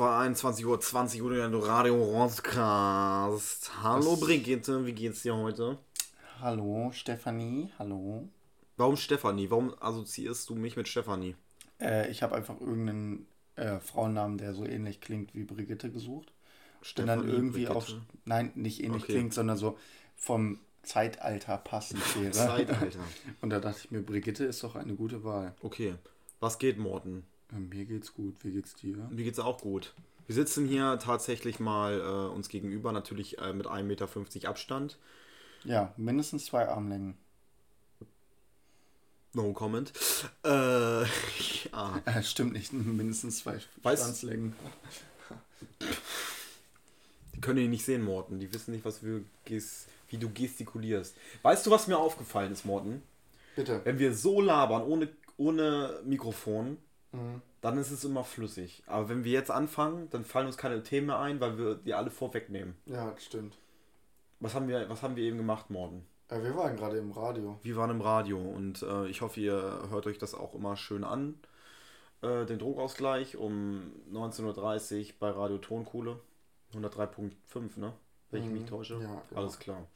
haben den 11. Mai, es ist zwar 21 Uhr, 20 Uhr, in Radio Roscast. Hallo Was? Brigitte, wie geht's dir heute? Hallo, Stefanie, hallo. Warum Stefanie? Warum assoziierst du mich mit Stefanie? Äh, ich habe einfach irgendeinen äh, Frauennamen, der so ähnlich klingt wie Brigitte gesucht. Und dann irgendwie Brigitte? auf. Nein, nicht ähnlich Okay. klingt, sondern so vom Zeitalter passend wäre. Zeitalter. Und da dachte ich mir, Brigitte ist doch eine gute Wahl. Okay, was geht, Morten? Mir geht's gut, wie geht's dir? Mir geht's auch gut. Wir sitzen hier tatsächlich mal äh, uns gegenüber, natürlich äh, mit 1,50 Meter Abstand. Ja, mindestens zwei Armlängen. No comment. Äh, ja. Äh, stimmt nicht, mindestens zwei Schwanzlängen. Die können ihn nicht sehen, Morten. Die wissen nicht, was wir wie du gestikulierst. Weißt du, was mir aufgefallen ist, Morten? Bitte. Wenn wir so labern, ohne, ohne Mikrofon, Mhm. dann ist es immer flüssig. Aber wenn wir jetzt anfangen, dann fallen uns keine Themen mehr ein, weil wir die alle vorwegnehmen. Ja, stimmt. Was haben wir, was haben wir eben gemacht, Morten? Äh, wir waren gerade im Radio. Wir waren im Radio und äh, ich hoffe, ihr hört euch das auch immer schön an. Äh, den Druckausgleich um 19.30 Uhr bei Radio Tonkuhle. 103.5, ne? Wenn ich mich Mhm. täusche. Ja, genau. Alles klar.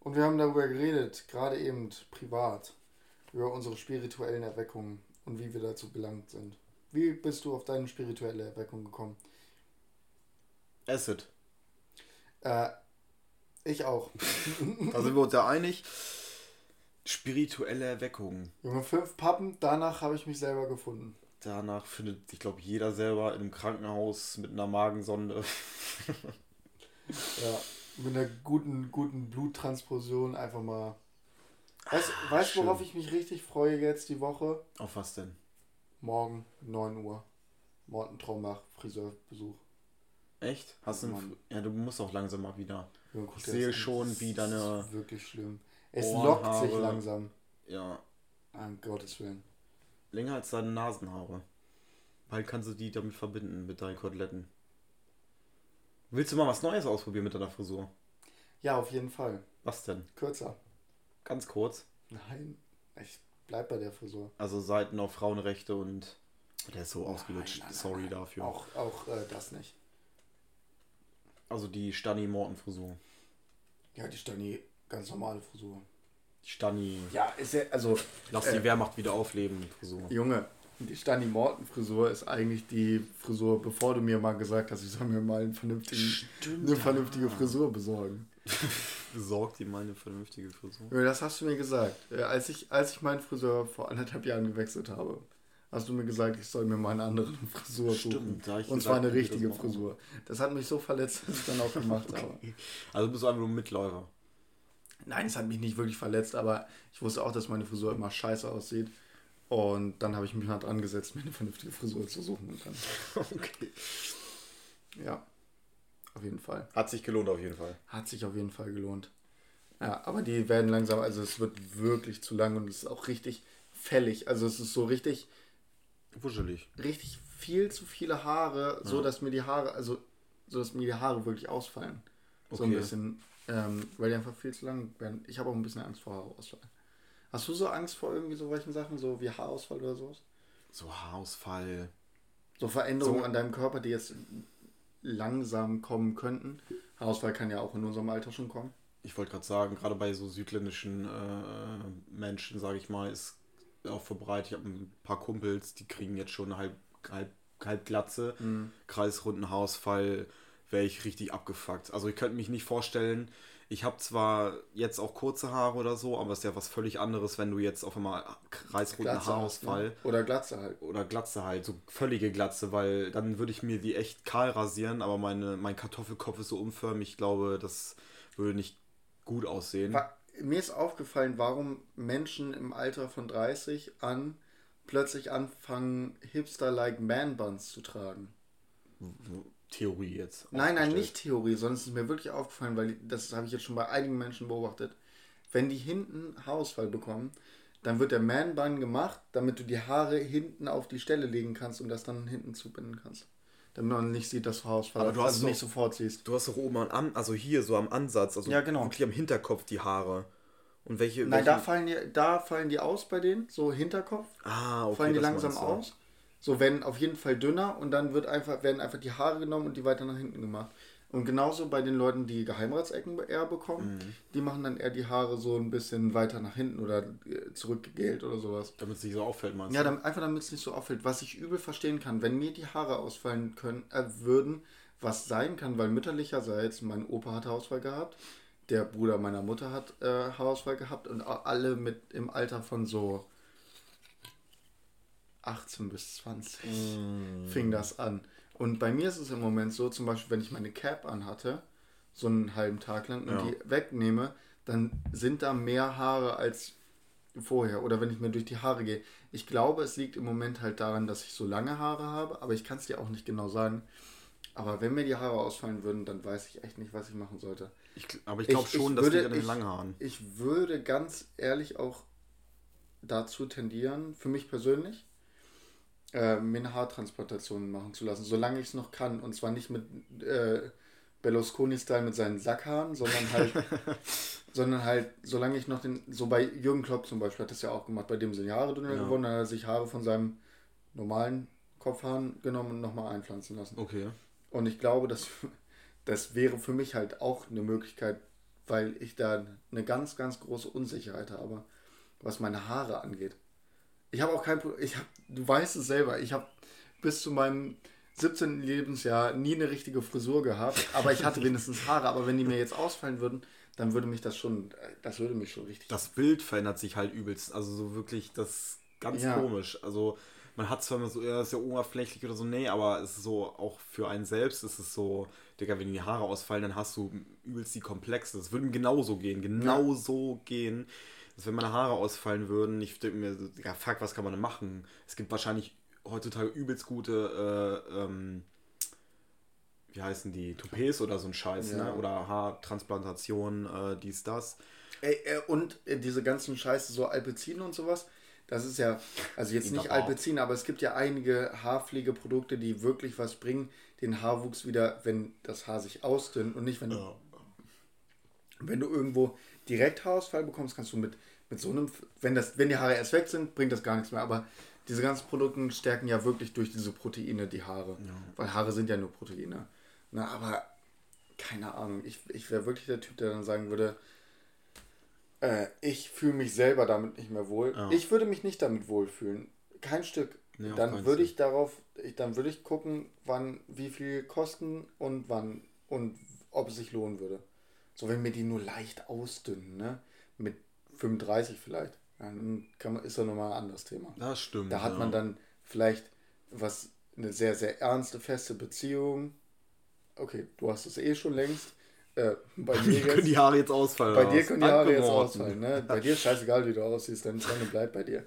Und wir haben darüber geredet, gerade eben privat, über unsere spirituellen Erweckungen und wie wir dazu gelangt sind. Wie bist du auf deine spirituelle Erweckung gekommen? Acid. Äh, ich auch. Da sind wir uns ja einig. Spirituelle Erweckung. Junge, fünf Pappen, danach habe ich mich selber gefunden. Danach findet, ich glaube, jeder selber in einem Krankenhaus mit einer Magensonde. Ja, mit einer guten, guten Bluttransfusion einfach mal. Weißt du, worauf schön. ich mich richtig freue jetzt die Woche? Auf was denn? Morgen, 9 Uhr. Morten Trombach, Friseurbesuch. Echt? Hast du ja, du musst auch langsam mal wieder. Guck Ich sehe das an. schon, Das wie ist deine Wirklich schlimm. Es Ohrenhaare- lockt sich langsam. Ja, An Gottes Willen. länger als deine Nasenhaare. Bald kannst du die damit verbinden, mit deinen Koteletten. Willst du mal was Neues ausprobieren mit deiner Frisur? Ja, auf jeden Fall. Was denn? Kürzer. Ganz kurz. Nein, ich bleib bei der Frisur. Also Seiten auf Frauenrechte und. Der ist so ausgelutscht. Nein, nein, Sorry nein. dafür. Auch, auch äh, das nicht. Also die Stani Morten Frisur. Ja, die Stani, ganz normale Frisur. Die Stani. Ja, ist ja, also, Lass Äh. die Wehrmacht wieder aufleben, Frisur. Junge, die Stani Morten Frisur ist eigentlich die Frisur, bevor du mir mal gesagt hast, ich soll mir mal einen vernünftigen, Stimmt, eine vernünftige Frisur besorgen. Besorgt dir mal eine vernünftige Frisur. Das hast du mir gesagt. Äh, Als ich, als ich meinen Friseur vor anderthalb Jahren gewechselt habe, hast du mir gesagt, ich soll mir mal eine andere Frisur suchen. Stimmt, Und gesagt, zwar eine das richtige machen. Frisur. Das hat mich so verletzt, dass ich dann auch gemacht habe. Also bist du einfach nur ein Mitläufer. Nein, es hat mich nicht wirklich verletzt, aber ich wusste auch, dass meine Frisur immer scheiße aussieht. Und dann habe ich mich mal dran gesetzt, mir eine vernünftige Frisur zu suchen. Und dann, Okay. ja, auf jeden Fall. Hat sich gelohnt auf jeden Fall. Hat sich auf jeden Fall gelohnt. Ja, aber die werden langsam, also es wird wirklich zu lang und es ist auch richtig fällig. Also es ist so richtig, Wuschelig. richtig viel zu viele Haare, so Ja. dass mir die Haare, also so dass mir die Haare wirklich ausfallen. So ein Okay. bisschen, ähm, weil die einfach viel zu lang werden. Ich habe auch ein bisschen Angst vor Haarausfall. Hast du so Angst vor irgendwie so solchen Sachen, so wie Haarausfall oder sowas? So Haarausfall. So Veränderungen So- an deinem Körper, die jetzt langsam kommen könnten. Haarausfall kann ja auch in unserem Alter schon kommen. Ich wollte gerade sagen, gerade bei so südländischen äh, Menschen, sage ich mal, ist auch verbreitet. Ich habe ein paar Kumpels, die kriegen jetzt schon halb, halb, halb Glatze, Mhm. kreisrunden Haarausfall, wäre ich richtig abgefuckt. Also ich könnte mich nicht vorstellen, ich habe zwar jetzt auch kurze Haare oder so, aber es ist ja was völlig anderes, wenn du jetzt auf einmal kreisrunden Glatze hast, Haarausfall ne? Oder Glatze halt. oder Glatze halt, so völlige Glatze, weil dann würde ich mir die echt kahl rasieren, aber meine, mein Kartoffelkopf ist so unförmig, ich glaube, das würde nicht gut aussehen. Wa- Mir ist aufgefallen, warum Menschen im Alter von 30 an plötzlich anfangen, Hipster-like Man-Buns zu tragen. Theorie jetzt. Nein, nein, nicht Theorie, sondern es ist mir wirklich aufgefallen, weil das habe ich jetzt schon bei einigen Menschen beobachtet. Wenn die hinten Haarausfall bekommen, dann wird der Man-Bun gemacht, damit du die Haare hinten auf die Stelle legen kannst und das dann hinten zubinden kannst. Damit man nicht sieht, dass du Haarausfall Aber hast, du hast also doch- nicht sofort siehst. Du hast doch oben an, also hier so am Ansatz, also Ja, genau. wirklich am Hinterkopf die Haare. Und welche. Nein, welche da fallen, die, da fallen die aus bei denen, so Hinterkopf. ah, okay, fallen die langsam aus. So werden auf jeden Fall dünner und dann wird einfach, werden einfach die Haare genommen und die weiter nach hinten gemacht. Und genauso bei den Leuten, die Geheimratsecken eher bekommen, mhm. die machen dann eher die Haare so ein bisschen weiter nach hinten oder äh, zurückgegelt oder sowas. Damit es nicht so auffällt, meinst du? Ja, damit, einfach damit es nicht so auffällt. Was ich übel verstehen kann, wenn mir die Haare ausfallen können, äh, würden, was sein kann, weil mütterlicherseits mein Opa hat Haarausfall gehabt, der Bruder meiner Mutter hat äh, Haarausfall gehabt und alle mit im Alter von so 18 bis 20 mm. fing das an. Und bei mir ist es im Moment so, zum Beispiel, wenn ich meine Cap anhatte, so einen halben Tag lang, und ja. die wegnehme, dann sind da mehr Haare als vorher. Oder wenn ich mir durch die Haare gehe. Ich glaube, es liegt im Moment halt daran, dass ich so lange Haare habe, aber ich kann es dir auch nicht genau sagen. Aber wenn mir die Haare ausfallen würden, dann weiß ich echt nicht, was ich machen sollte. Ich, aber ich glaube schon, ich dass würde, die an den langen Haaren. Ich würde ganz ehrlich auch dazu tendieren, für mich persönlich, äh, mir eine Haartransplantation machen zu lassen, solange ich es noch kann. Und zwar nicht mit äh, Berlusconi-Style mit seinen Sackhaaren, sondern halt, sondern halt, solange ich noch den, so bei Jürgen Klopp zum Beispiel hat das ja auch gemacht, bei dem sind Haare dünner ja. geworden, dann hat er sich Haare von seinem normalen Kopfhaaren genommen und nochmal einpflanzen lassen. Okay. Und ich glaube, dass das wäre für mich halt auch eine Möglichkeit, weil ich da eine ganz, ganz große Unsicherheit habe, was meine Haare angeht. Ich habe auch kein Problem. Ich hab, du weißt es selber, ich habe bis zu meinem 17. Lebensjahr nie eine richtige Frisur gehabt, aber ich hatte wenigstens Haare. Aber wenn die mir jetzt ausfallen würden, dann würde mich das schon, das würde mich schon richtig. Das Bild verändert sich halt übelst. Also so wirklich, das ist ganz ja. komisch. Also man hat zwar immer so, ja, ist ja oberflächlich oder so, nee, aber es ist so, auch für einen selbst ist es so, Digga, wenn die Haare ausfallen, dann hast du übelst die Komplexe. Das würde ihm genauso gehen, genauso ja. gehen dass wenn meine Haare ausfallen würden, ich denke mir, ja fuck, was kann man denn machen? Es gibt wahrscheinlich heutzutage übelst gute, äh, ähm, wie heißen die, Toupets oder so ein Scheiß, ne? ja. ne? Oder Haartransplantation, äh, dies, das. Ey, äh, und äh, diese ganzen Scheiße, so Alpezin und sowas, das ist ja, also jetzt nicht Alpezin, aber es gibt ja einige Haarpflegeprodukte, die wirklich was bringen, den Haarwuchs wieder, wenn das Haar sich ausdünnt und nicht, wenn du, ja. wenn du irgendwo direkt Haarausfall bekommst, kannst du mit, mit so einem, wenn, das, wenn die Haare erst weg sind, bringt das gar nichts mehr. Aber diese ganzen Produkte stärken ja wirklich durch diese Proteine die Haare. Ja. Weil Haare sind ja nur Proteine. Na, aber keine Ahnung, ich, ich wäre wirklich der Typ, der dann sagen würde, äh, ich fühle mich selber damit nicht mehr wohl. Ja. Ich würde mich nicht damit wohlfühlen. Kein Stück. Nee, dann würde ich darauf, ich, dann würde ich gucken, wann, wie viel kosten und wann und ob es sich lohnen würde. So, wenn mir die nur leicht ausdünnen, ne? Mit 35 vielleicht, dann kann man, ist das nochmal ein anderes Thema. Das stimmt. Da hat ja. man dann vielleicht was, eine sehr, sehr ernste, feste Beziehung. Okay, du hast es eh schon längst. Äh, bei dir jetzt, können die Haare jetzt ausfallen. Bei dir können die Haare jetzt ausfallen. Ne? Bei dir ist scheißegal, wie du aussiehst, deine Freundin bleibt bei dir.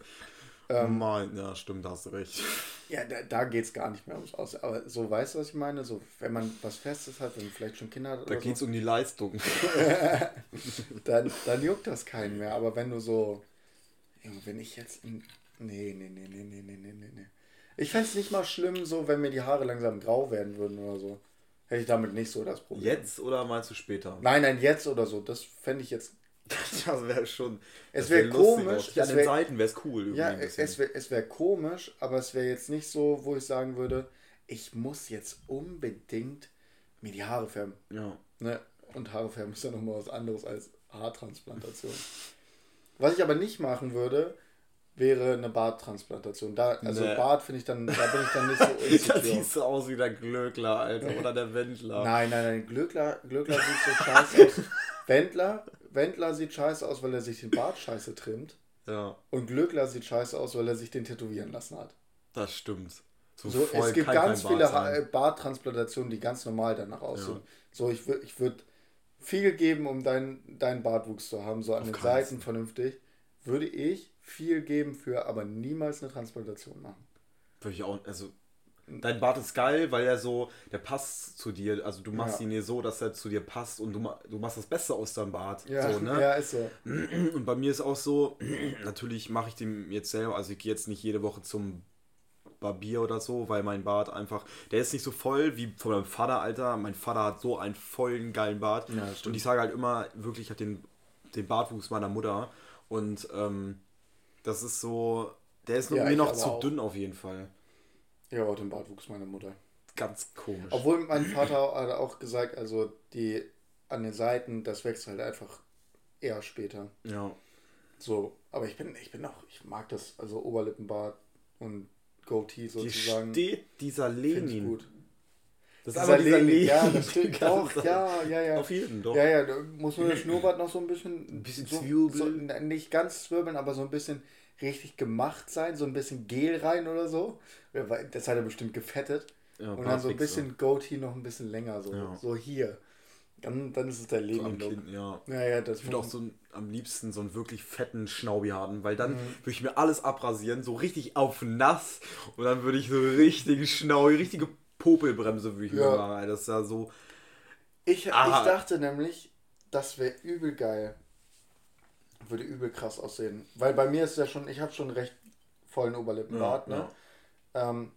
Ähm, mein, ja, stimmt, da hast du recht. Ja, da, da geht es gar nicht mehr ums Aussehen. Aber so weißt du, was ich meine? So, wenn man was Festes hat, wenn man vielleicht schon Kinder hat. Da geht es so, um die Leistung. dann, dann juckt das keinen mehr. Aber wenn du so. Wenn ich jetzt. In, nee, nee, nee, nee, nee, nee, nee, nee. Ich fände es nicht mal schlimm, so, wenn mir die Haare langsam grau werden würden oder so. Hätte ich damit nicht so das Problem. Jetzt oder meinst du später? Nein, nein, jetzt oder so. Das fände ich jetzt Das wäre schon. Es wäre wär komisch. Ja, an den Seiten wäre es cool. Ja, es wäre es wär komisch, aber es wäre jetzt nicht so, wo ich sagen würde, ich muss jetzt unbedingt mir die Haare färben. Ja. Ne? Und Haare färben ist ja nochmal was anderes als Haartransplantation. was ich aber nicht machen würde, wäre eine Barttransplantation. Da, also nee. Bart finde ich dann, da bin ich dann nicht so insecure. da siehst du aus wie der Glöckler, Alter, oder der Wendler. Nein, nein, nein, Glöckler, Glöckler sieht so scheiße aus. Wendler, Wendler sieht scheiße aus, weil er sich den Bart scheiße trimmt. Ja. Und Glöckler sieht scheiße aus, weil er sich den tätowieren lassen hat. Das stimmt. So, so es gibt ganz viele Bart Barttransplantationen, die ganz normal danach aussehen. Ja. So, ich würde ich würd viel geben, um deinen dein Bartwuchs zu haben, so an Auf den Seiten vernünftig. Würde ich viel geben für, aber niemals eine Transplantation machen. Würde ich auch, also dein Bart ist geil, weil er so, der passt zu dir. Also du machst ja. ihn hier so, dass er zu dir passt und du, du machst das Beste aus deinem Bart. Ja, so, ne? ja ist so. Und bei mir ist auch so, natürlich mache ich den jetzt selber, also ich gehe jetzt nicht jede Woche zum Barbier oder so, weil mein Bart einfach, der ist nicht so voll wie von meinem Vater, Alter. Mein Vater hat so einen vollen, geilen Bart. Ja, und ich sage halt immer, wirklich, ich habe den, den Bartwuchs meiner Mutter. Und ähm, das ist so, der ist ja, mir noch zu auch. dünn auf jeden Fall. Ja, aus dem Bartwuchs meiner Mutter. Ganz komisch. Obwohl mein Vater hat auch gesagt, also die an den Seiten, das wächst halt einfach eher später. Ja. So, aber ich bin, ich bin auch, ich mag das, also Oberlippenbart und Goatee sozusagen. Hier steht dieser Lenin. Gut. Das ist aber dieser Lenin. Ja, das stimmt auch. Ja, ja, ja. Auf jeden, doch. Ja, ja, da muss nur das Schnurrbart noch so ein bisschen. Ein bisschen so, zwirbeln. So, nicht ganz zwirbeln, aber so ein bisschen richtig gemacht sein, so ein bisschen Gel rein oder so. Das hat er bestimmt gefettet. Ja, und dann so ein bisschen Goatee noch ein bisschen länger, so, Ja. so hier. Dann, dann ist es der So Lenin-Look. Kinn, ja. Ja, Ich würde auch so einen, am liebsten so einen wirklich fetten Schnaubi haben, weil Mhm. dann würde ich mir alles abrasieren, so richtig auf nass und dann würde ich so richtig Schnaubi, richtige Popelbremse würde ich Ja. mir machen. Das ist ja so. Ich, ich dachte nämlich, das wäre übel geil. Würde übel krass aussehen. Weil bei mir ist ja schon, ich habe schon recht vollen Oberlippenbart, ne? Ähm,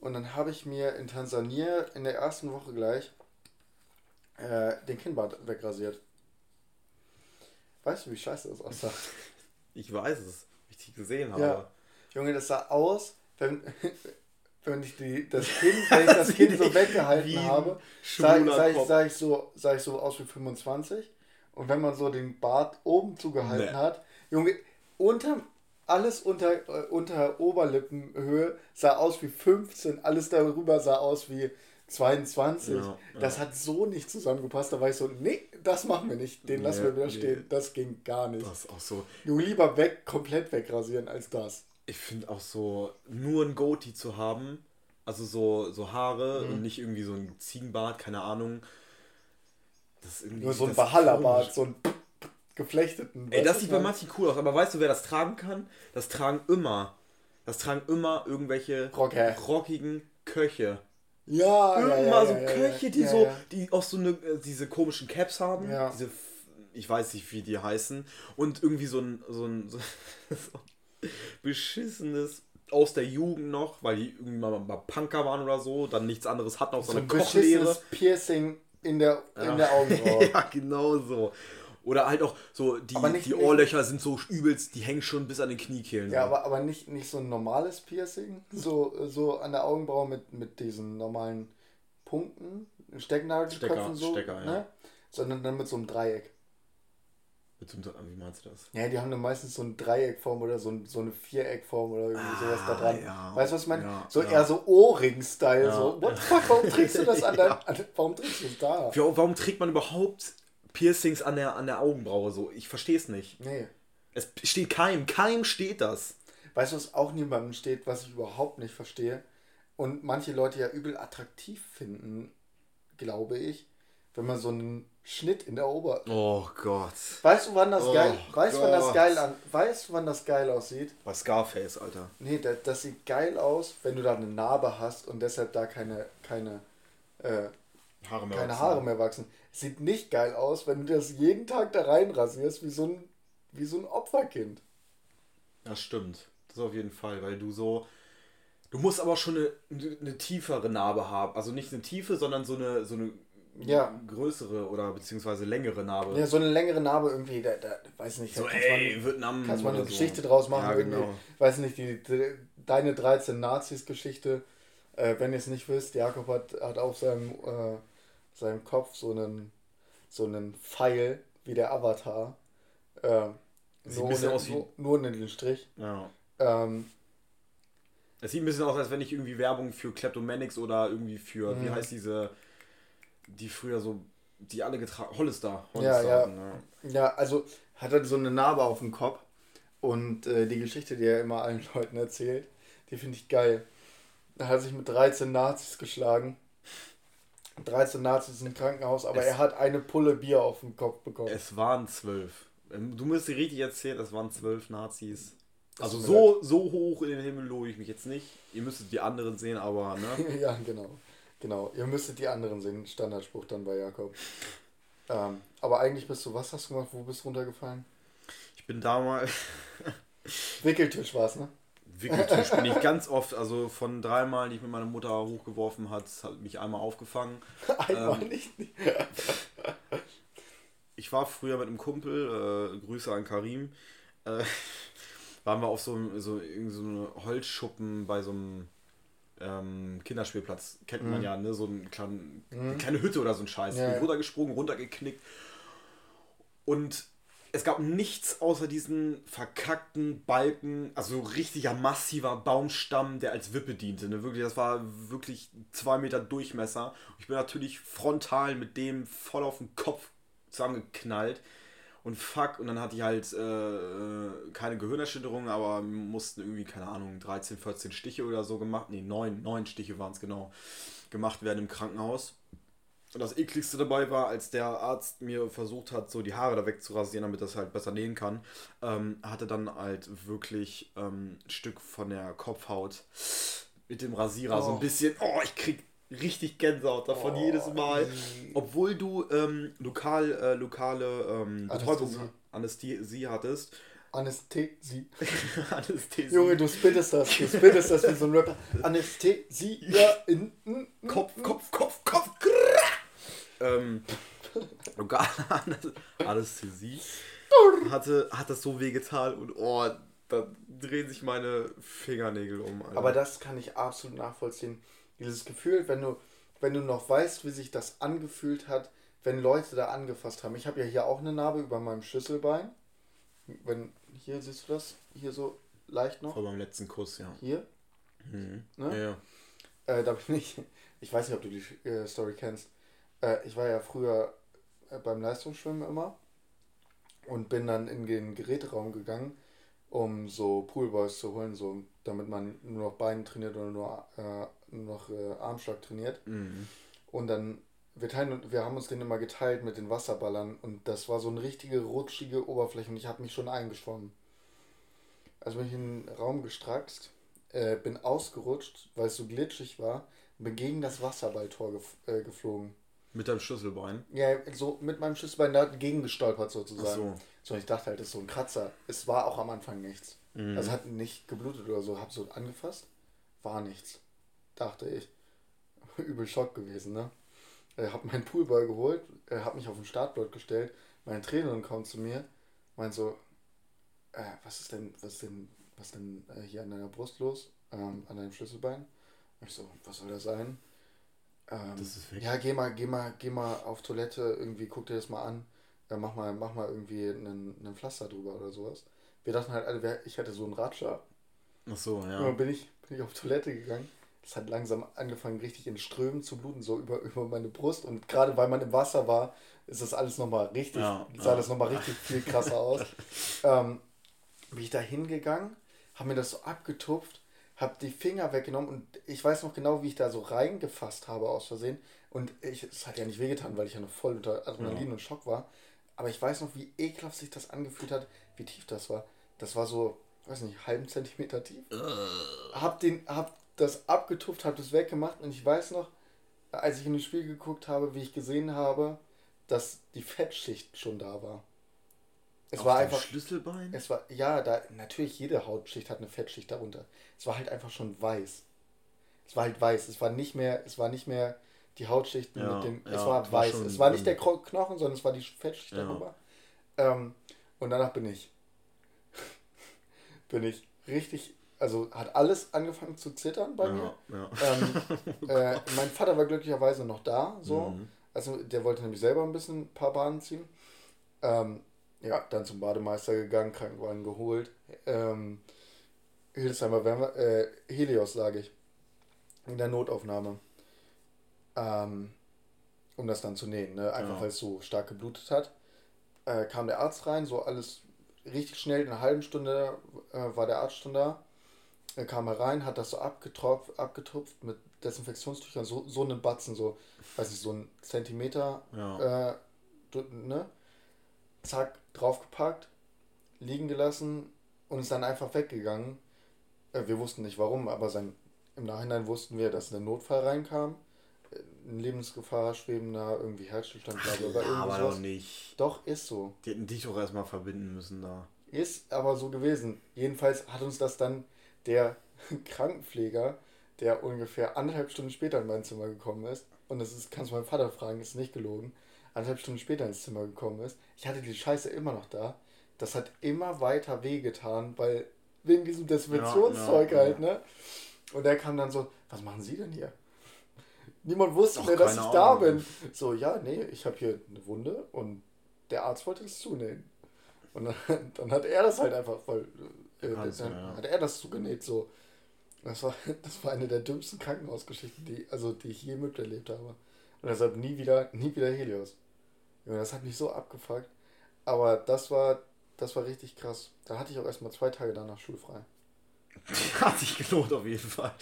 und dann habe ich mir in Tansania in der ersten Woche gleich äh, den Kinnbart wegrasiert. Weißt du, wie scheiße das aussah? Ich weiß es, wie ich die gesehen habe. Ja. Junge, das sah aus, wenn, wenn ich die, das Kinn, wenn ich das Kinn so weggehalten habe, sah, sah, ich, sah, ich so, sah ich so aus wie 25. Und wenn man so den Bart oben zugehalten Nee. hat, Junge, unter, alles unter, äh, unter Oberlippenhöhe sah aus wie 15, alles darüber sah aus wie 22. Ja, ja. Das hat so nicht zusammengepasst. Da war ich so, nee, das machen wir nicht. Den lassen Nee, wir wieder nee. stehen. Das ging gar nicht. Das ist auch so. Junge, lieber weg, komplett wegrasieren als das. Ich finde auch so, nur ein Goatee zu haben, also so, so Haare Mhm. und nicht irgendwie so ein Ziegenbart, keine Ahnung. Das ist. Nur so ein Bahalla-Bart, so ein geflechteten. Ey, das sieht bei manchen cool aus, aber weißt du, wer das tragen kann? Das tragen immer. Das tragen immer irgendwelche Rocker. rockigen Köche. Ja, ja, Immer ja, so ja, ja, Köche, die ja, so, ja. die auch so eine, äh, diese komischen Caps haben. Ja. Diese, ich weiß nicht, wie die heißen. Und irgendwie so ein, so ein so, so beschissenes aus der Jugend noch, weil die irgendwie mal, mal Punker waren oder so, dann nichts anderes hatten, auch so, So eine ein Kochlehre. Piercing in der, Ja. in der Augenbraue. ja, genau so. Oder halt auch so, die, nicht- die Ohrlöcher sind so übelst, die hängen schon bis an den Kniekehlen. Ja, so. aber, aber nicht, nicht so ein normales Piercing, so, so an der Augenbraue mit, mit diesen normalen Punkten, Stecknadelköpfen Stecker, so, Stecker, ja. ne? sondern dann mit so einem Dreieck. Einem- Wie meinst du das? Ja, die haben dann meistens so eine Dreieckform oder so, ein, so eine Viereckform oder irgendwie sowas da Ah, dran. ja. Weißt du, was ich meine? Ja, so ja. eher so Ohrring-Style. So, what the fuck, warum trägst du das an Ja. deinem, warum trägst du es da? Warum trägt man überhaupt Piercings an der, an der Augenbraue so? Ich verstehe es nicht. Nee. Es steht keinem, keinem steht das. Weißt du, was auch niemandem steht, was ich überhaupt nicht verstehe? Und manche Leute ja übel attraktiv finden, glaube ich, wenn man so einen Schnitt in der Ober... Oh Gott. Weißt du, wann das Oh geil... Weißt du, wann das geil an... Weißt du, wann das geil aussieht? Bei Scarface, Alter. Nee, das, das sieht geil aus, wenn du da eine Narbe hast und deshalb da keine, keine, äh, Haare mehr. keine wachsen. Haare mehr wachsen. Sieht nicht geil aus, wenn du das jeden Tag da reinrasierst, wie so ein, wie so ein Opferkind. Das stimmt. Das auf jeden Fall, weil du so. Du musst aber schon eine, eine tiefere Narbe haben. Also nicht eine tiefe, sondern so eine, so eine Ja. größere oder beziehungsweise längere Narbe. Ja, so eine längere Narbe irgendwie, da, da weiß nicht, so, kannst ey, man, Vietnam. kannst man eine so. Geschichte draus machen. Ja, irgendwie. genau. Weiß nicht, die, die, deine 13 Nazis-Geschichte. Äh, wenn ihr es nicht wisst, Jakob hat, hat auf seinem, äh, seinem Kopf so einen, so einen Pfeil wie der Avatar. Äh, Sieht nur, ein bisschen ohne, aus wie- nur, ohne den Strich. Ja. Ähm, Es sieht ein bisschen aus, als wenn ich irgendwie Werbung für Kleptomanics oder irgendwie für, wie Mhm. heißt diese, die früher so, die alle getragen, Hollister. Hollister ja. ja. ja, also hat er so eine Narbe auf dem Kopf. Und äh, die Geschichte, die er immer allen Leuten erzählt, die finde ich geil. Er hat sich mit 13 Nazis geschlagen. 13 Nazis im Krankenhaus, aber Es- er hat eine Pulle Bier auf den Kopf bekommen. Es waren zwölf. Ähm, Du musst dir richtig erzählen, es waren zwölf Nazis. Also so, so hoch in den Himmel lobe ich mich jetzt nicht. Ihr müsstet die anderen sehen, aber ne? ja, genau. Genau. Ihr müsstet die anderen sehen. Standardspruch dann bei Jakob. Ähm, aber eigentlich bist du, was hast du gemacht? Wo bist du runtergefallen? Ich bin da mal. Wickeltisch war es, ne? Wickeltisch bin ich ganz oft, also von dreimal, die ich mit meiner Mutter hochgeworfen hat, hat mich einmal aufgefangen. Einmal Ähm, nicht. Ich war früher mit einem Kumpel, äh, Grüße an Karim, äh, waren wir auf so, einem- so, so eine Holzschuppen bei so einem ähm, Kinderspielplatz. Kennt man mhm. ja, ne? So ein klein, mhm. eine kleine Hütte oder so ein Scheiß. Ja, ja. Runtergesprungen, runtergeknickt. Und es gab nichts außer diesen verkackten Balken, also richtiger massiver Baumstamm, der als Wippe diente. Ne? Wirklich, das war wirklich zwei Meter Durchmesser. Ich bin natürlich frontal mit dem voll auf den Kopf zusammengeknallt. Und fuck, und dann hatte ich halt äh, keine Gehirnerschütterung, aber mussten irgendwie, keine Ahnung, 13, 14 Stiche oder so gemacht. Nee, 9, 9 Stiche waren es genau, gemacht werden im Krankenhaus. Und das ekligste dabei war, als der Arzt mir versucht hat, so die Haare da wegzurasieren, damit das halt besser nähen kann, ähm, hatte dann halt wirklich ähm, ein Stück von der Kopfhaut mit dem Rasierer oh. so ein oh. bisschen. Oh, ich krieg richtig Gänsehaut davon oh. jedes Mal. Obwohl du ähm, lokal, äh, lokale ähm, Betäubung, Anästhesie hattest. Anästhesie. Anästhesie. Junge, du spittest das. Du spittest das wie so ein Rapper. Anästhesie. Ja, in, in, in, Kopf, Kopf, Kopf, Kopf ähm, Anästhesie hatte, hat das so wehgetan und oh, da drehen sich meine Fingernägel um. Alter. Aber das kann ich absolut nachvollziehen. Dieses Gefühl, wenn du, wenn du noch weißt, wie sich das angefühlt hat, wenn Leute da angefasst haben. Ich habe ja hier auch eine Narbe über meinem Schlüsselbein. Wenn, hier siehst du das? Hier so leicht noch. Vor meinem letzten Kuss, ja. Hier? Mhm. Ne? Ja, ja. Äh, da bin ich. Ich weiß nicht, ob du die äh, Story kennst. Äh, ich war ja früher äh, beim Leistungsschwimmen immer und bin dann in den Geräteraum gegangen, um so Poolboys zu holen, so damit man nur noch Beine trainiert oder nur, äh, nur noch äh, Armschlag trainiert. Mhm. Und dann, wir, teilen, wir haben uns den immer geteilt mit den Wasserballern und das war so eine richtige rutschige Oberfläche und ich habe mich schon eingeschwommen. Also bin ich in den Raum gestraxt, äh, bin ausgerutscht, weil es so glitschig war, bin gegen das Wasserballtor gef äh, geflogen. Mit deinem Schlüsselbein? Ja, so mit meinem Schlüsselbein dagegen gestolpert sozusagen. Ach so. so. Ich dachte halt, das ist so ein Kratzer. Es war auch am Anfang nichts. Mhm. Also hat nicht geblutet oder so. Hab so angefasst. War nichts. Dachte ich. Übel Schock gewesen, ne? Äh, hab meinen Poolball geholt, äh, hab mich auf den Startblock gestellt. Meine Trainerin kommt zu mir, meint so, äh, was ist denn, was ist denn, was ist denn äh, hier an deiner Brust los? Ähm, an deinem Schlüsselbein? Ich so, was soll das sein? Ähm, das ist ja, geh mal, geh mal, geh mal auf Toilette, irgendwie guck dir das mal an. Ja, mach mal, mach mal irgendwie einen, einen Pflaster drüber oder sowas. Wir dachten halt alle, ich hatte so einen Ratscher. Ach so, ja. Und dann bin ich, bin ich auf Toilette gegangen. Es hat langsam angefangen, richtig in Strömen zu bluten, so über, über meine Brust. Und gerade weil man im Wasser war, ist das alles nochmal richtig, ja, sah ja. das nochmal richtig viel krasser aus. ähm, bin ich da hingegangen, habe mir das so abgetupft habe die Finger weggenommen und ich weiß noch genau, wie ich da so reingefasst habe aus Versehen. Und ich, es hat ja nicht wehgetan, weil ich ja noch voll unter Adrenalin ja. und Schock war. Aber ich weiß noch, wie ekelhaft sich das angefühlt hat, wie tief das war. Das war so, weiß nicht, halben Zentimeter tief. Hab, den, hab das abgetupft, hab das weggemacht und ich weiß noch, als ich in das Spiel geguckt habe, wie ich gesehen habe, dass die Fettschicht schon da war. Es Auf war einfach. Schlüsselbein? Es war, ja, da, natürlich jede Hautschicht hat eine Fettschicht darunter. Es war halt einfach schon weiß. Es war halt weiß. Es war nicht mehr, es war nicht mehr die Hautschichten ja, mit dem. Ja, es war weiß. War es war nicht der Knochen, sondern es war die Fettschicht ja. darüber. Ähm, und danach bin ich. bin ich richtig. Also hat alles angefangen zu zittern bei mir. Ähm, oh äh, mein Vater war glücklicherweise noch da, so. Mhm. Also der wollte nämlich selber ein bisschen ein paar Bahnen ziehen. Ähm, ja, dann zum Bademeister gegangen, Krankenwagen geholt. Ähm, Hildesheimer Wärme, äh, Helios lag ich. In der Notaufnahme. Ähm, um das dann zu nähen, ne? Einfach ja. weil es so stark geblutet hat. Äh, kam der Arzt rein, so alles richtig schnell, in einer halben Stunde äh, war der Arzt schon da. Er kam herein, hat das so abgetropft, abgetupft mit Desinfektionstüchern, so, so einen Batzen, so, weiß ich, so ein Zentimeter, ja. äh, ne? Zack, draufgepackt, liegen gelassen und ist dann einfach weggegangen. Äh, wir wussten nicht warum, aber sein, im Nachhinein wussten wir, dass ein Notfall reinkam. In Lebensgefahr schwebender, irgendwie Herzstillstand, bla bla bla. Aber doch nicht. Doch, ist so. Die hätten dich doch erstmal verbinden müssen da. Ist aber so gewesen. Jedenfalls hat uns das dann der Krankenpfleger, der ungefähr anderthalb Stunden später in mein Zimmer gekommen ist, und das ist, kannst du meinen Vater fragen, ist nicht gelogen, anderthalb Stunden später ins Zimmer gekommen ist. Ich hatte die Scheiße immer noch da. Das hat immer weiter wehgetan, weil wegen diesem Desinfektionszeug ja, ja, halt, ne? Und der kam dann so, was machen Sie denn hier? Niemand wusste mehr, dass ich Ahnung. da bin. So, ja, nee, ich habe hier eine Wunde und der Arzt wollte es zunähen. Und dann, dann hat er das halt einfach voll. Äh, Kannst, dann ja. hat er das zugenäht, so. Das war, das war eine der dümmsten Krankenhausgeschichten, die, also, die ich je miterlebt habe. Und deshalb nie wieder, nie wieder Helios. Ja, das hat mich so abgefuckt. Aber das war, das war richtig krass. Da hatte ich auch erstmal zwei Tage danach schulfrei. Hat sich gelohnt auf jeden Fall.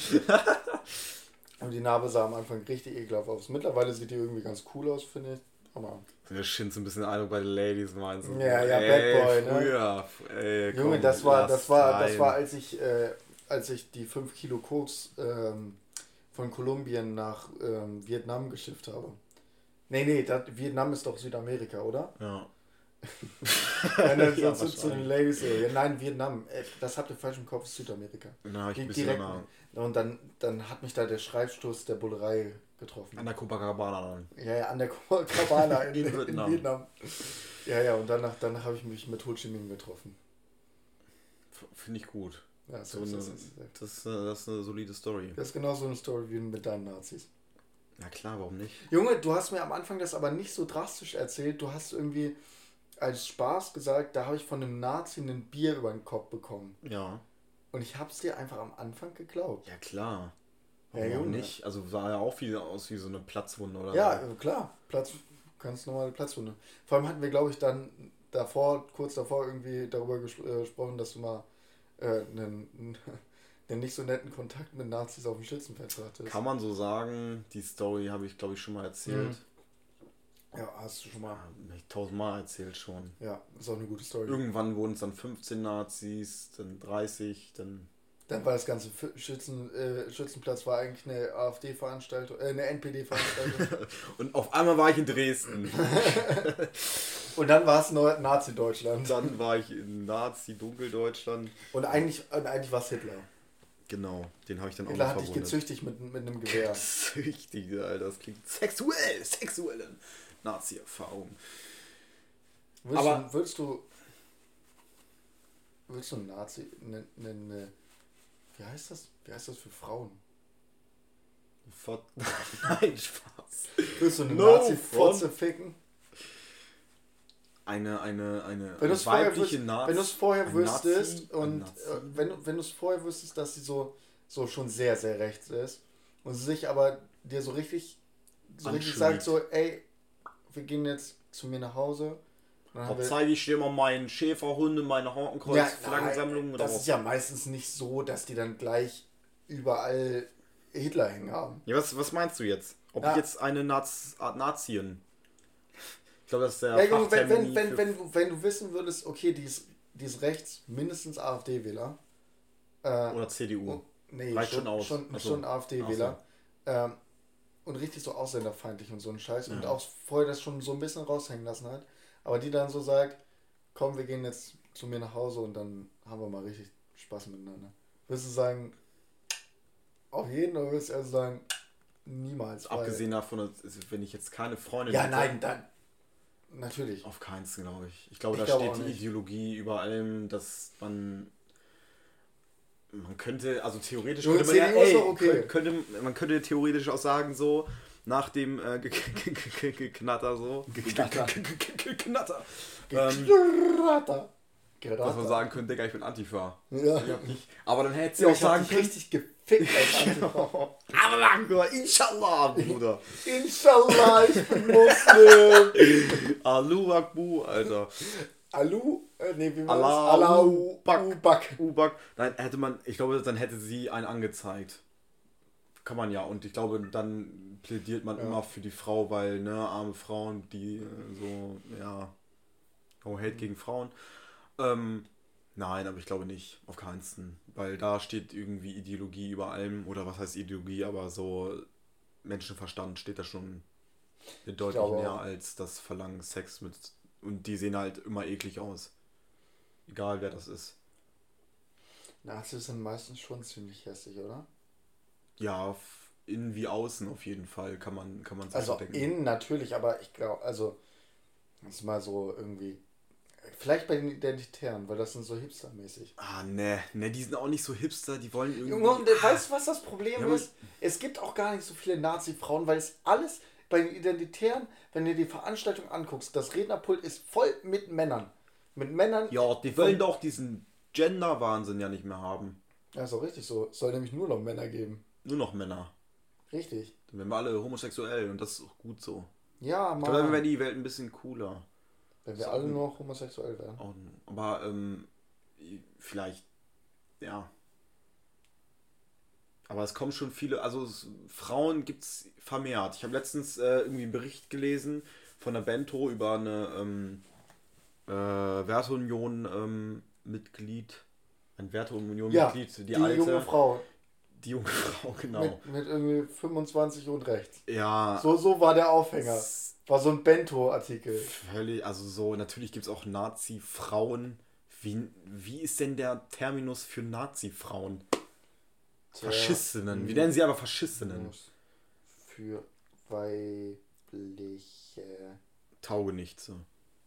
Und die Narbe sah am Anfang richtig ekelhaft aus. Mittlerweile sieht die irgendwie ganz cool aus, finde ich. Aber. Der schinnt so ein bisschen Eindruck bei den Ladies, meinst du? Ja, ja, ey, Bad Boy, ne? Früher, ey, komm, Junge, das war, das war, das war, als ich, äh, als ich die 5 Kilo Koks ähm, von Kolumbien nach ähm, Vietnam geschifft habe. Nee, nee, das, Vietnam ist doch Südamerika, oder? Ja. dann ja, zu, zu den Ladies, ja, nein, Vietnam, äh, das habt ihr falsch im Kopf, Südamerika. Na, ich Direkt, nah. Und dann, dann hat mich da der Schreibstoß der Bullerei getroffen. An der Copacabana dann. Ja, ja, an der Copacabana in, in, Vietnam. in, Vietnam. Ja, ja, und danach, danach habe ich mich mit Ho Chi Minh getroffen. Finde ich gut. Ja, so eine, das, ist, das, das ist eine solide Story. Das ist genau so eine Story wie mit deinen Nazis. Na klar, warum nicht? Junge, du hast mir am Anfang das aber nicht so drastisch erzählt. Du hast irgendwie als Spaß gesagt, da habe ich von einem Nazi ein Bier über den Kopf bekommen. Ja. Und ich habe es dir einfach am Anfang geglaubt. Ja, klar. Warum ja, nicht? Also sah ja auch viel aus wie so eine Platzwunde, oder? Ja, so. klar. Platz, ganz normale Platzwunde. Vor allem hatten wir, glaube ich, dann davor, kurz davor irgendwie darüber äh, gesprochen, dass du mal äh, einen, einen nicht so netten Kontakt mit Nazis auf dem Schützenfest hattest. Kann man so sagen. Die Story habe ich, glaube ich, schon mal erzählt. Mhm. Ja, hast du schon mal. tausendmal erzählt schon. Ja, ist auch eine gute Story. Irgendwann wurden es dann 15 Nazis, dann 30, dann. Dann war das ganze Schützen, äh, Schützenplatz war eigentlich eine AfD-Veranstaltung, äh, eine NPD-Veranstaltung. und auf einmal war ich in Dresden. und dann war es Nazi-Deutschland. Dann war ich in Nazi-Dunkeldeutschland. Und eigentlich, und eigentlich war es Hitler. Genau, den habe ich dann Hitler auch noch hat dich gezüchtigt mit, mit einem Gewehr. Gezüchtigt, Alter, das klingt sexuell, sexuelle Nazi-Erfahrung. Aber du, würdest du, würdest du Nazi, ne, ne, ne, wie heißt das, wie heißt das für Frauen? Fort Nein, Spaß. Würdest du eine no Nazi-Fotze ficken? eine, eine, eine wenn weibliche Nazi. Wenn du es vorher wüsstest Nazi, und äh, wenn, wenn du es vorher wüsstest, dass sie so, so schon sehr, sehr rechts ist und sie sich aber dir so richtig, so richtig sagt, so, ey, wir gehen jetzt zu mir nach Hause. Da zeige ich dir mal meinen Schäferhunde, meine Hakenkreuz-Flaggensammlung. Ja, das ist ja meistens nicht so, dass die dann gleich überall Hitler hängen haben. Ja, was, was meinst du jetzt? Ob ja. jetzt eine Naz Nazien ich glaube, das ist der ja, wenn, wenn, wenn, wenn, du, wenn du wissen würdest, okay, die ist, die ist rechts, mindestens AfD-Wähler. Äh, Oder CDU. Und, nee, Reicht schon, schon aus. Schon, also, schon AfD-Wähler. Ähm, und richtig so ausländerfeindlich und so ein Scheiß. Ja. Und auch vorher das schon so ein bisschen raushängen lassen hat. Aber die dann so sagt, komm, wir gehen jetzt zu mir nach Hause und dann haben wir mal richtig Spaß miteinander. Würdest du sagen, auf jeden oder würdest du also sagen, niemals? Abgesehen davon, wenn ich jetzt keine Freundin Ja, nein, dann, Natürlich. Auf keins, glaube ich. Ich glaube, ich da glaube steht die Ideologie über allem, dass man. Man könnte, also theoretisch könnte man ja, ey, okay. könnte, man könnte theoretisch auch sagen, so, nach dem äh, Geknatter so. Geknatter. Geknatter. Geknatter. Dass man sagen könnte, Digga, ich bin Antifa. Ja. Nicht. Aber dann hätte sie ja, auch sagen können. richtig gefickt als Antifa. Aber Inshallah, Bruder. Inshallah, ich bin Muslim. Alu Akbu, Alter. Alu? Äh, nee, wie war Allah, das? Allah Ubak. Ubak. Ubak. Nein, hätte man, ich glaube, dann hätte sie einen angezeigt. Kann man ja. Und ich glaube, dann plädiert man ja. immer für die Frau, weil, ne, arme Frauen, die äh, so, ja, no hate gegen Frauen. Ähm, nein, aber ich glaube nicht, auf keinen. Weil da steht irgendwie Ideologie über allem, oder was heißt Ideologie, aber so Menschenverstand steht da schon deutlich mehr als das Verlangen Sex mit. Und die sehen halt immer eklig aus. Egal wer das ist. Nazis sind meistens schon ziemlich hässlich, oder? Ja, innen wie außen auf jeden Fall kann man, kann man Also so innen natürlich, aber ich glaube, also, das ist mal so irgendwie Vielleicht bei den Identitären, weil das sind so hipstermäßig. Ah, ne, ne, die sind auch nicht so hipster, die wollen irgendwie. Junge, und, weißt du, was das Problem ja, ist? Es gibt auch gar nicht so viele Nazi-Frauen, weil es alles bei den Identitären, wenn du die Veranstaltung anguckst, das Rednerpult ist voll mit Männern. Mit Männern. Ja, die wollen doch diesen Gender-Wahnsinn ja nicht mehr haben. Ja, ist auch richtig so. Es soll nämlich nur noch Männer geben. Nur noch Männer. Richtig. Dann wären wir alle homosexuell und das ist auch gut so. Ja, Mann. Ich glaube, dann wäre die Welt ein bisschen cooler. Wenn wir so, alle nur homosexuell wären. Auch, aber ähm, vielleicht, ja. Aber es kommen schon viele, also es, Frauen gibt es vermehrt. Ich habe letztens äh, irgendwie einen Bericht gelesen von der Bento über eine ähm, äh, Werteunion-Mitglied. Ähm, ein Werteunion-Mitglied, ja, die, die alte. junge Frau. Die junge Frau, genau. Mit, mit, irgendwie 25 und rechts. Ja. So, so war der Aufhänger. War so ein Bento-Artikel. Völlig, also so, natürlich gibt es auch Nazi-Frauen. Wie, wie ist denn der Terminus für Nazi-Frauen? Faschistinnen. Wie nennen sie aber Faschistinnen? Für weibliche. Tauge nicht so.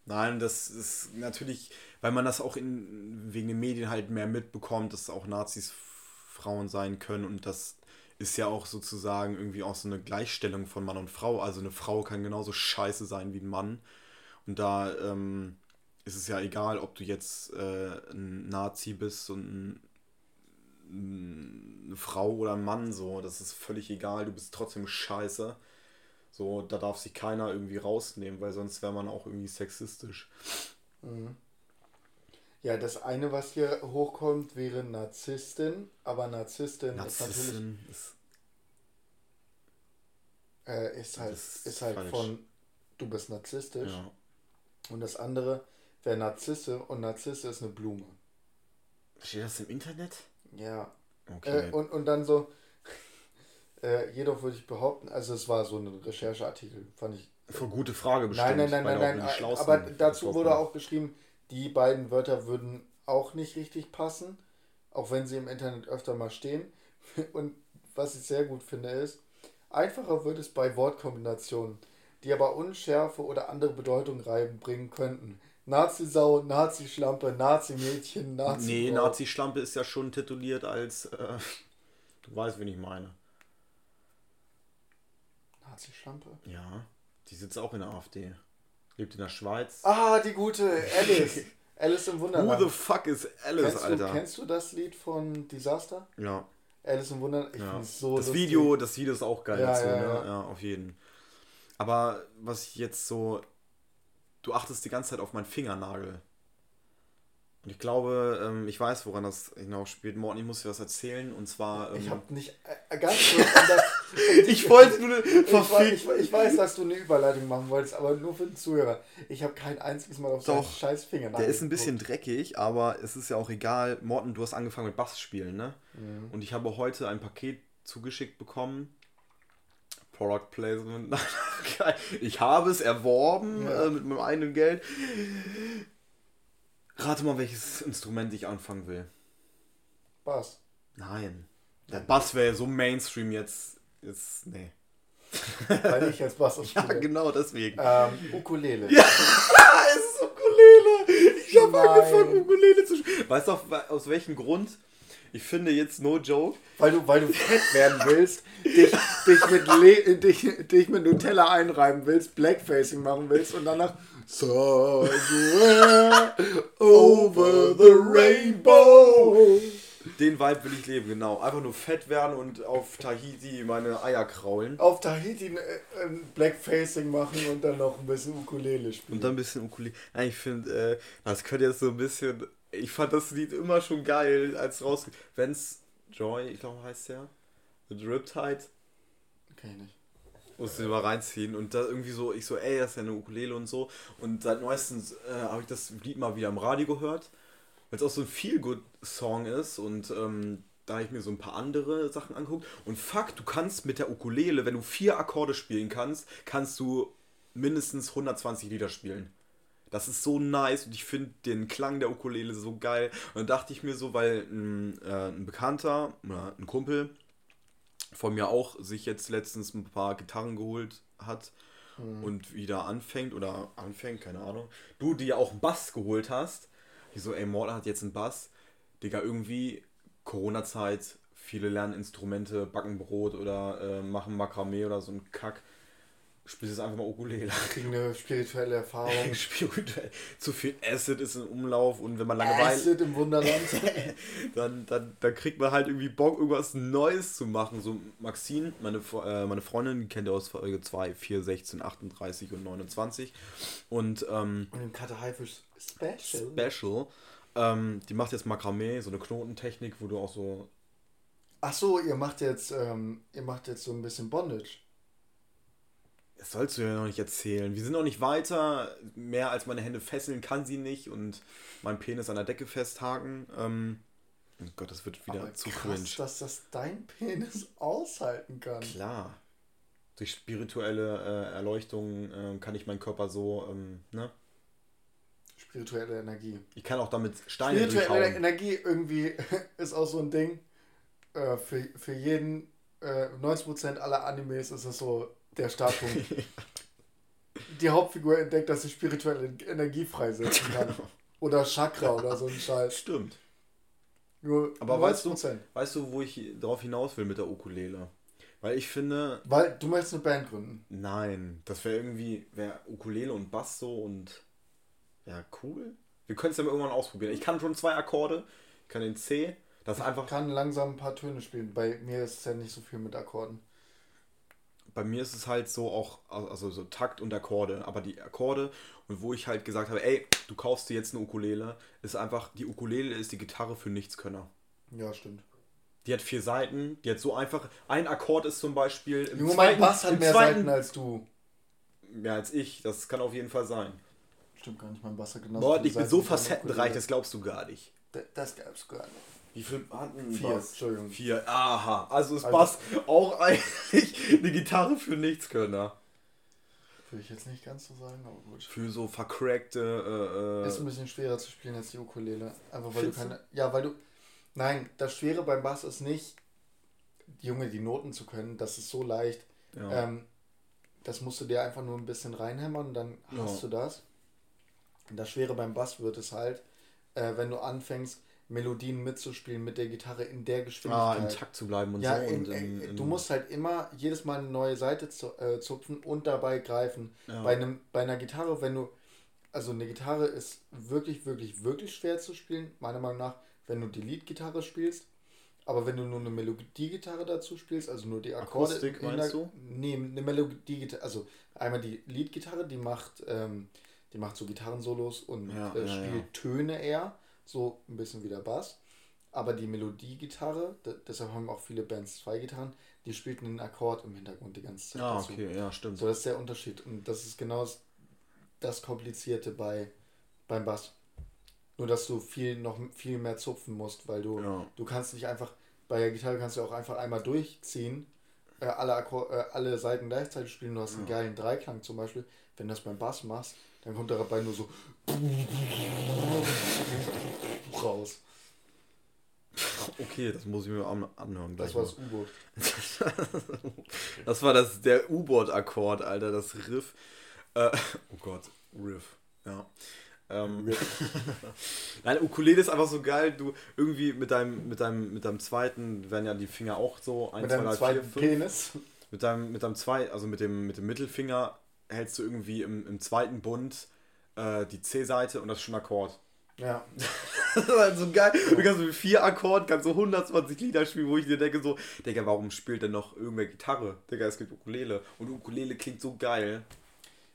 Nein, das ist natürlich, weil man das auch in, wegen den Medien halt mehr mitbekommt, dass auch Nazis Frauen sein können und das ist ja auch sozusagen irgendwie auch so eine Gleichstellung von Mann und Frau. Also eine Frau kann genauso scheiße sein wie ein Mann. Und da ähm, ist es ja egal, ob du jetzt äh, ein Nazi bist und ein, eine Frau oder ein Mann so. Das ist völlig egal, du bist trotzdem scheiße. So, da darf sich keiner irgendwie rausnehmen, weil sonst wäre man auch irgendwie sexistisch. Mhm. Ja, das eine, was hier hochkommt, wäre Narzisstin, aber Narzisstin, Narzisstin ist natürlich. Ist, äh, ist halt, ist, ist halt von du bist narzisstisch. Ja. Und das andere wäre Narzisse und Narzisse ist eine Blume. Steht das im Internet? Ja. Okay. Äh, und, und dann so, äh, jedoch würde ich behaupten, also es war so ein Rechercheartikel, fand ich. Für gute Frage bestimmt. Nein, nein, nein, nein, nein. Aber dazu wurde auch geschrieben, die beiden Wörter würden auch nicht richtig passen, auch wenn sie im Internet öfter mal stehen. Und was ich sehr gut finde ist, einfacher wird es bei Wortkombinationen, die aber Unschärfe oder andere Bedeutung reinbringen könnten. Nazi-Sau, Nazi-Schlampe, Nazi-Mädchen, Nazi. Nee, Nazi-Schlampe ist ja schon tituliert als. Äh, du weißt, wen ich meine. Nazi-Schlampe? Ja, die sitzt auch in der AfD. Lebt in der Schweiz. Ah, die gute Alice. Alice im Wunderland. Who the fuck is Alice, kennst Alter? Du, kennst du das Lied von Disaster? Ja. Alice im Wunderland, ich ja. finde so Das Video, das Video ist auch geil ja, dazu, ja, ne? ja. ja, auf jeden. Aber was ich jetzt so. Du achtest die ganze Zeit auf meinen Fingernagel. Und ich glaube, ähm, ich weiß, woran das genau spielt. Morten, ich muss dir was erzählen. Und zwar. Ähm, ich habe nicht äh, ganz kurz. ich wollte nur. Ich, ich, ich, weiß, dass du eine Überleitung machen wolltest, aber nur für den Zuhörer. Ich habe kein einziges Mal auf Doch, seinen scheiß Finger Der ist ein bisschen dreckig, aber es ist ja auch egal. Morten, du hast angefangen mit Bass spielen, ne? Mhm. Und ich habe heute ein Paket zugeschickt bekommen. Product Placement. ich habe es erworben ja. äh, mit meinem eigenen Geld. Rate mal, welches Instrument ich anfangen will. Bass. Nein. Der Bass wäre so Mainstream jetzt. Ist, nee. Weil ich jetzt Bass spiele. Ja, genau, deswegen. Ähm, Ukulele. Ja, es ist Ukulele. Ich habe angefangen, Ukulele zu spielen. Weißt du, aus welchem Grund? Ich finde jetzt no joke. Weil du, weil du fett werden willst, dich, dich, mit Le dich, dich mit Nutella einreiben willst, Blackfacing machen willst und danach Somewhere over the rainbow. Den Vibe will ich leben, genau. Einfach nur fett werden und auf Tahiti meine Eier kraulen. Auf Tahiti ein äh, Blackfacing machen und dann noch ein bisschen Ukulele spielen. Und dann ein bisschen Ukulele. Nein, ich finde, äh, das könnte jetzt so ein bisschen. Ich fand das Lied immer schon geil, als raus. Wenn's Joy, ich glaube, heißt der. The Riptide. Okay, nicht. Musste mal reinziehen und da irgendwie so, ich so, ey, das ist ja eine Ukulele und so. Und seit neuestens äh, habe ich das Lied mal wieder im Radio gehört, weil es auch so ein Feel-Good-Song ist und ähm, da habe ich mir so ein paar andere Sachen angeguckt. Und fuck, du kannst mit der Ukulele, wenn du vier Akkorde spielen kannst, kannst du mindestens 120 Lieder spielen. Das ist so nice und ich finde den Klang der Ukulele so geil. Und dann dachte ich mir so, weil ein, äh, ein Bekannter oder ein Kumpel von mir auch sich jetzt letztens ein paar Gitarren geholt hat mhm. und wieder anfängt oder anfängt, keine Ahnung. Du, die ja auch einen Bass geholt hast, die so, ey, Morten hat jetzt einen Bass. Digga, irgendwie Corona-Zeit, viele lernen Instrumente, backen Brot oder äh, machen Makramee oder so ein Kack spielst jetzt einfach mal Ukulele. Kriegen eine spirituelle Erfahrung. Spirituell. Zu viel Acid ist im Umlauf und wenn man Langeweile. Acid im Wunderland. dann, dann, dann kriegt man halt irgendwie Bock, irgendwas Neues zu machen. So Maxine, meine, äh, meine Freundin, die kennt ihr aus Folge 2, 4, 16, 38 und 29. Und, ähm, und im Kata Haifisch Special. Special. Ähm, die macht jetzt Makramee, so eine Knotentechnik, wo du auch so. Ach so, ihr macht jetzt, ähm, ihr macht jetzt so ein bisschen Bondage. Das sollst du ja noch nicht erzählen. Wir sind noch nicht weiter. Mehr als meine Hände fesseln kann sie nicht und mein Penis an der Decke festhaken. Ähm, oh Gott, das wird wieder Aber zu krass, cringe. dass das dein Penis aushalten kann. Klar. Durch spirituelle äh, Erleuchtung äh, kann ich meinen Körper so, ähm, ne? Spirituelle Energie. Ich kann auch damit Steine Spirituelle. Energie irgendwie ist auch so ein Ding. Äh, für, für jeden, äh, 90% aller Animes ist es so, der Startpunkt. die Hauptfigur entdeckt, dass sie spirituelle Energie freisetzen kann. oder Chakra oder so ein Scheiß. Stimmt. Nur Aber weißt du, weißt du, wo ich darauf hinaus will mit der Ukulele? Weil ich finde. Weil du möchtest eine Band gründen. Nein, das wäre irgendwie, wäre Ukulele und Bass so und. Ja, cool. Wir können es ja irgendwann ausprobieren. Ich kann schon zwei Akkorde. Ich kann den C. Das ich einfach. kann langsam ein paar Töne spielen. Bei mir ist es ja nicht so viel mit Akkorden bei mir ist es halt so auch, also so Takt und Akkorde, aber die Akkorde und wo ich halt gesagt habe, ey, du kaufst dir jetzt eine Ukulele, ist einfach, die Ukulele ist die Gitarre für Nichtskönner. Ja, stimmt. Die hat vier Seiten, die hat so einfach, ein Akkord ist zum Beispiel im Junge, zweiten, mein Bass hat mehr zweiten, Seiten als du. Mehr als ich, das kann auf jeden Fall sein. Stimmt gar nicht, mein Bass hat genau Boah, ich bin so facettenreich, das glaubst du gar nicht. Das, das glaubst du gar nicht. Wie viel hatten Vier, Bass? Entschuldigung. Vier, aha. Also ist also, Bass auch eigentlich eine Gitarre für Nichtskönner. Würde ich jetzt nicht ganz so sagen, aber gut. Für so vercrackte. Äh, äh ist ein bisschen schwerer zu spielen als die Ukulele. Einfach weil du keine. Ja, weil du. Nein, das Schwere beim Bass ist nicht, Junge, die Noten zu können. Das ist so leicht. Ja. Ähm, das musst du dir einfach nur ein bisschen reinhämmern und dann ja. hast du das. Und das Schwere beim Bass wird es halt, äh, wenn du anfängst, Melodien mitzuspielen mit der Gitarre in der Geschwindigkeit. Ah, im Takt zu bleiben und ja, so. In, und in, in, du musst halt immer jedes Mal eine neue Seite zu, äh, zupfen und dabei greifen. Ja. Bei, einem, bei einer Gitarre, wenn du. Also eine Gitarre ist wirklich, wirklich, wirklich schwer zu spielen, meiner Meinung nach, wenn du die Leadgitarre spielst. Aber wenn du nur eine Melodiegitarre dazu spielst, also nur die Akkorde. Akustik meinst der, du? Nee, eine Melodiegitarre. Also einmal die Leadgitarre, die macht, ähm, die macht so Gitarrensolos und ja, äh, spielt Töne eher so ein bisschen wie der Bass. Aber die Melodiegitarre, deshalb haben auch viele Bands zwei Gitarren, die spielten einen Akkord im Hintergrund die ganze Zeit. Ah, dazu. okay, ja, stimmt. So, das ist der Unterschied. Und das ist genau das Komplizierte bei, beim Bass. Nur, dass du viel noch viel mehr zupfen musst, weil du, ja. du kannst nicht einfach, bei der Gitarre kannst du auch einfach einmal durchziehen, äh, alle, Akkord, äh, alle Seiten gleichzeitig spielen, du hast einen geilen Dreiklang zum Beispiel. Wenn du das beim Bass machst, dann kommt dabei nur so raus. Okay, das muss ich mir anhören. Das war das U-Boot. das war das, der U-Boot-Akkord, Alter, das Riff. Äh, oh Gott, Riff, ja. Ähm, Nein, Ukulele ist einfach so geil. Du irgendwie mit deinem, mit deinem, mit deinem zweiten werden ja die Finger auch so ein, mit zwei, deinem drei, zweiten vier, Penis. Mit deinem, mit deinem zwei, also mit dem, mit dem Mittelfinger hältst du irgendwie im, im zweiten Bund äh, die C-Seite und das ist schon Akkord. Ja. das ist halt so geil. Du kannst mit vier Akkorden kannst so 120 Lieder spielen, wo ich dir denke so, Digga, warum spielt denn noch irgendwer Gitarre? Digga, es gibt Ukulele. Und Ukulele klingt so geil.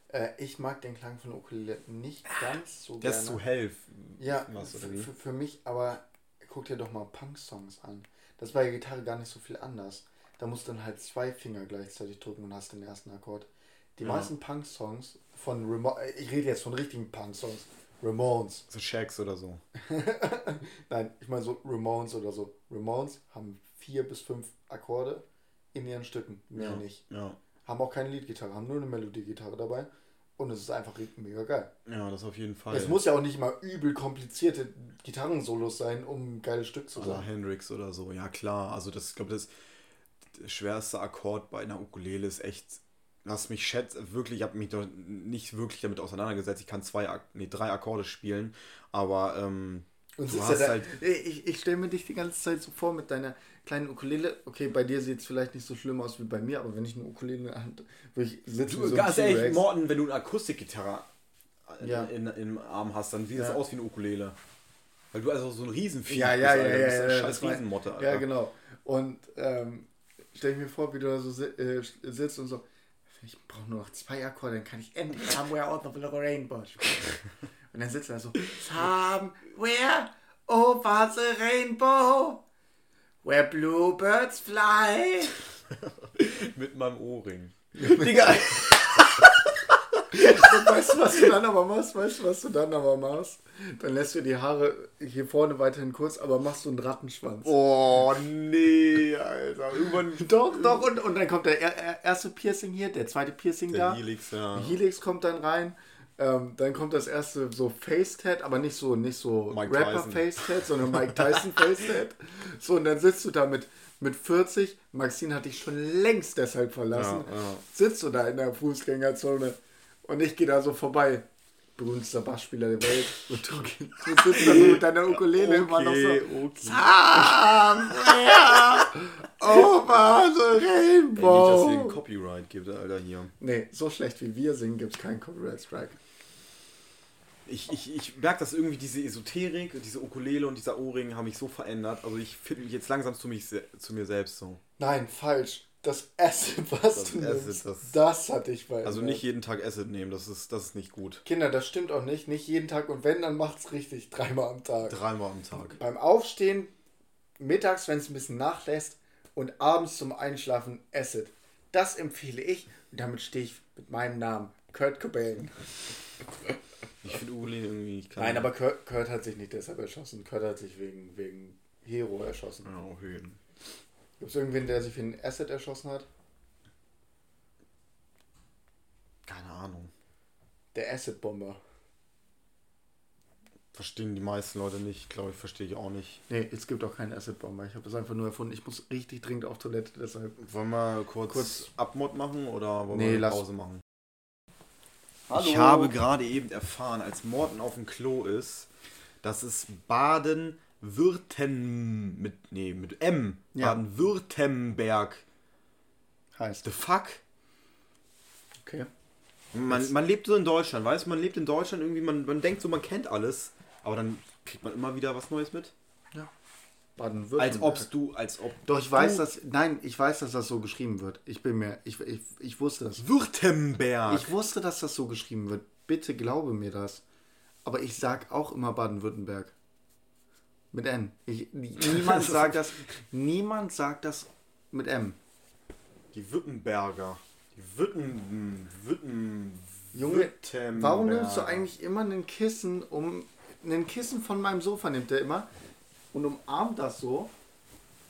Äh, ich mag den Klang von Ukulele nicht ganz so gerne. Das ist zu helf. Ja, für, für mich, aber guck dir doch mal Punk-Songs an. Das war bei der Gitarre gar nicht so viel anders. Da musst du dann halt zwei Finger gleichzeitig drücken und hast den ersten Akkord. Die ja. meisten Punk-Songs von Remo ich rede jetzt von richtigen Punk-Songs, Ramones. So Shacks oder so. Nein, ich meine so Ramones oder so. Ramones haben vier bis fünf Akkorde in ihren Stücken, mehr ja, nicht. Ja. Haben auch keine Leadgitarre, haben nur eine Melodiegitarre dabei. Und es ist einfach mega geil. Ja, das auf jeden Fall. Es muss ja auch nicht mal übel komplizierte Gitarrensolos sein, um ein geiles Stück zu sein. Oder Hendrix oder so, ja klar. Also das, ich glaube, das, das schwerste Akkord bei einer Ukulele ist echt was mich schätzt, wirklich, ich habe mich doch nicht wirklich damit auseinandergesetzt. Ich kann zwei, nee, drei Akkorde spielen, aber ähm, und du hast ja da, halt. Ich, ich stelle mir dich die ganze Zeit so vor mit deiner kleinen Ukulele. Okay, bei dir sieht es vielleicht nicht so schlimm aus wie bei mir, aber wenn ich eine Ukulele in der Hand würde ich sitzen du, so Ganz ehrlich, Morten, wenn du eine Akustikgitarre ja. in, in, im Arm hast, dann sieht ja. das aus wie eine Ukulele. Weil du also so ein Riesenvieh ja, ja, bist, ja, ja, ja, ja, scheiß Riesenmotte, Alter. Ja, genau. Und ähm, stell ich mir vor, wie du da so äh, sitzt und so, ich brauche nur noch zwei Akkorde, dann kann ich endlich Somewhere Out of the Rainbow spielen. Und dann sitzt er so, Somewhere over the rainbow, where bluebirds fly. Mit meinem Ohrring. Digga. Und weißt du, was du dann aber machst? Weißt du, was du dann aber machst? Dann lässt du die Haare hier vorne weiterhin kurz, aber machst du einen Rattenschwanz. Oh, nee, Alter. Irgendwann. Doch, doch. Und, und dann kommt der erste Piercing hier, der zweite Piercing der da. Helix, ja. Helix kommt dann rein. Ähm, dann kommt das erste so Face-Tat, aber nicht so, nicht so Rapper-Face-Tat, sondern Mike Tyson Face-Tat. So, und dann sitzt du da mit, mit 40, Maxine hat dich schon längst deshalb verlassen, ja, ja. sitzt du da in der Fußgängerzone und ich gehe da so vorbei. Berühmtester Bassspieler der Welt. Und du, du sitzt da so mit deiner Ukulele okay, immer noch so. Okay. Somewhere over the rainbow. Ey, nicht, dass hier ein Copyright gibt, Alter, hier. Nee, so schlecht wie wir singen gibt es keinen Copyright-Strike ich, ich, ich merke, dass irgendwie diese Esoterik, diese Ukulele und dieser Ohrring haben mich so verändert. Also ich finde mich jetzt langsam zu, mich, zu mir selbst so. Nein, falsch. Das Acid, was das du Acid, nimmst, das, das hat dich verändert. Also nicht jeden Tag Acid nehmen, das ist, das ist nicht gut. Kinder, das stimmt auch nicht. Nicht jeden Tag und wenn, dann macht es richtig. Dreimal am Tag. Dreimal am Tag. Beim Aufstehen, mittags, wenn es ein bisschen nachlässt und abends zum Einschlafen Acid. Das empfehle ich und damit stehe ich mit meinem Namen. Kurt Cobain. Ich finde Ukulele irgendwie nicht Nein, aber Kurt, Kurt, hat sich nicht deshalb erschossen. Kurt hat sich wegen, wegen Hero erschossen. Ja, auch Höhen. Gibt es irgendwen, der sich wegen Asset erschossen hat? Keine Ahnung. Der Acid-Bomber. Verstehen die meisten Leute nicht, glaube ich, verstehe ich auch nicht. Nee, es gibt auch keinen Acid-Bomber. Ich habe das einfach nur erfunden. Ich muss richtig dringend auf Toilette, deshalb. Wollen wir kurz, kurz Abmod machen oder wollen nee, wir eine Pause machen? Hallo. Ich habe gerade eben erfahren, als Morten auf dem Klo ist, dass es Baden Württem mit nee mit M ja. Baden Württemberg heißt. The fuck? Okay. Man, man lebt so in Deutschland, weißt du, man lebt in Deutschland irgendwie, man, man denkt so, man kennt alles, aber dann kriegt man immer wieder was Neues mit. Ja. Baden-Württemberg. Als ob du, als ob. Doch, ich weiß, dass. Nein, ich weiß, dass das so geschrieben wird. Ich bin mir. Ich, ich, ich wusste das. Württemberg! Ich wusste, dass das so geschrieben wird. Bitte glaube mir das. Aber ich sag auch immer Baden-Württemberg. Mit N. Ich, niemand sagt das. Niemand sagt das mit M. Die Württemberger. Die Württen. Württen. Junge, warum nimmst du eigentlich immer ein Kissen um. Ein Kissen von meinem Sofa nimmt er immer und umarmt das so